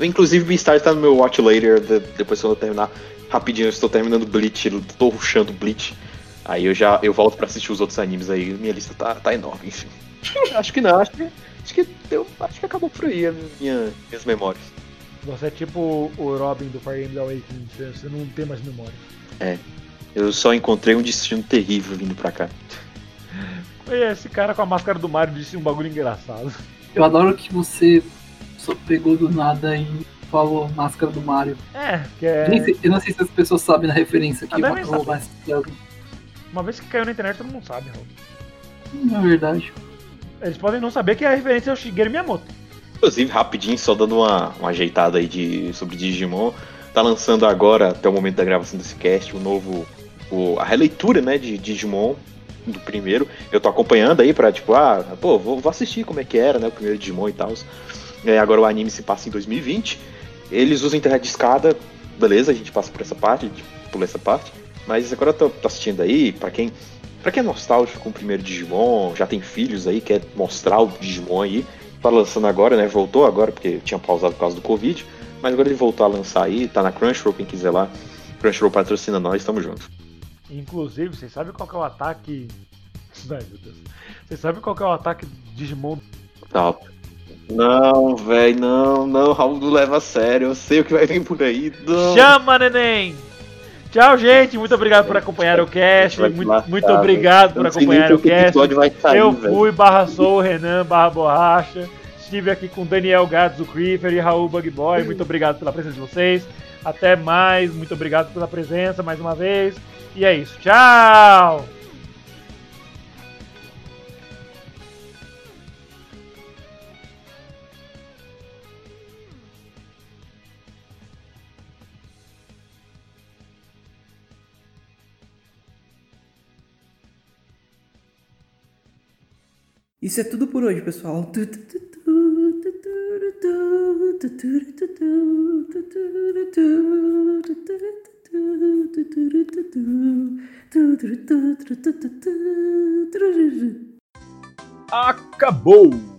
Inclusive, Beastars tá no meu Watch Later, depois que eu terminar. Rapidinho, eu estou terminando Bleach, estou rushando Bleach. Aí eu já eu volto para assistir os outros animes aí, minha lista tá, tá enorme, enfim. acho que não, acho que acho que eu acho que acabou por aí a minha, minhas memórias. Você é tipo o Robin do Fire Emblem Awakening, você não tem mais memória. É. Eu só encontrei um destino terrível vindo pra cá. Esse cara com a máscara do Mario disse um bagulho engraçado. Eu adoro que você só pegou do nada e falou máscara do Mario. É, que é. Eu não sei se as pessoas sabem da referência aqui. Ah, uma vez que caiu na internet, todo mundo sabe, Raul. Na verdade. Eles podem não saber que a referência é o Shigeru Miyamoto. Inclusive, rapidinho, só dando uma, uma ajeitada aí de, sobre Digimon. Tá lançando agora, até o momento da gravação desse cast, o novo. O, a releitura, né, de Digimon do primeiro. Eu tô acompanhando aí pra, tipo, ah, pô, vou, vou assistir como é que era, né, o primeiro Digimon e tal. É, agora o anime se passa em 2020. Eles usam internet de escada, beleza, a gente passa por essa parte, pula essa parte. Mas agora eu tô, tô assistindo aí, para quem para quem é nostálgico com o primeiro Digimon, já tem filhos aí, quer mostrar o Digimon aí, tá lançando agora, né? Voltou agora, porque tinha pausado por causa do Covid, mas agora ele voltou a lançar aí, tá na Crunchyroll, quem quiser lá. Crunchyroll patrocina nós, tamo junto. Inclusive, vocês sabem qual é o ataque. Ai, meu Deus. Vocês sabem qual é o ataque Digimon? Tá. Não, velho, não, não, Raul não leva a sério, eu sei o que vai vir por aí. Não. Chama, neném! Tchau, gente. Muito obrigado por acompanhar o cast. Muito, muito obrigado por acompanhar o cast. Sair, eu fui, barra sou, Renan, barra borracha. Estive aqui com Daniel Gatos, o Creeper e Raul Bug Boy. Muito obrigado pela presença de vocês. Até mais. Muito obrigado pela presença mais uma vez. E é isso. Tchau! Isso é tudo por hoje, pessoal. Acabou!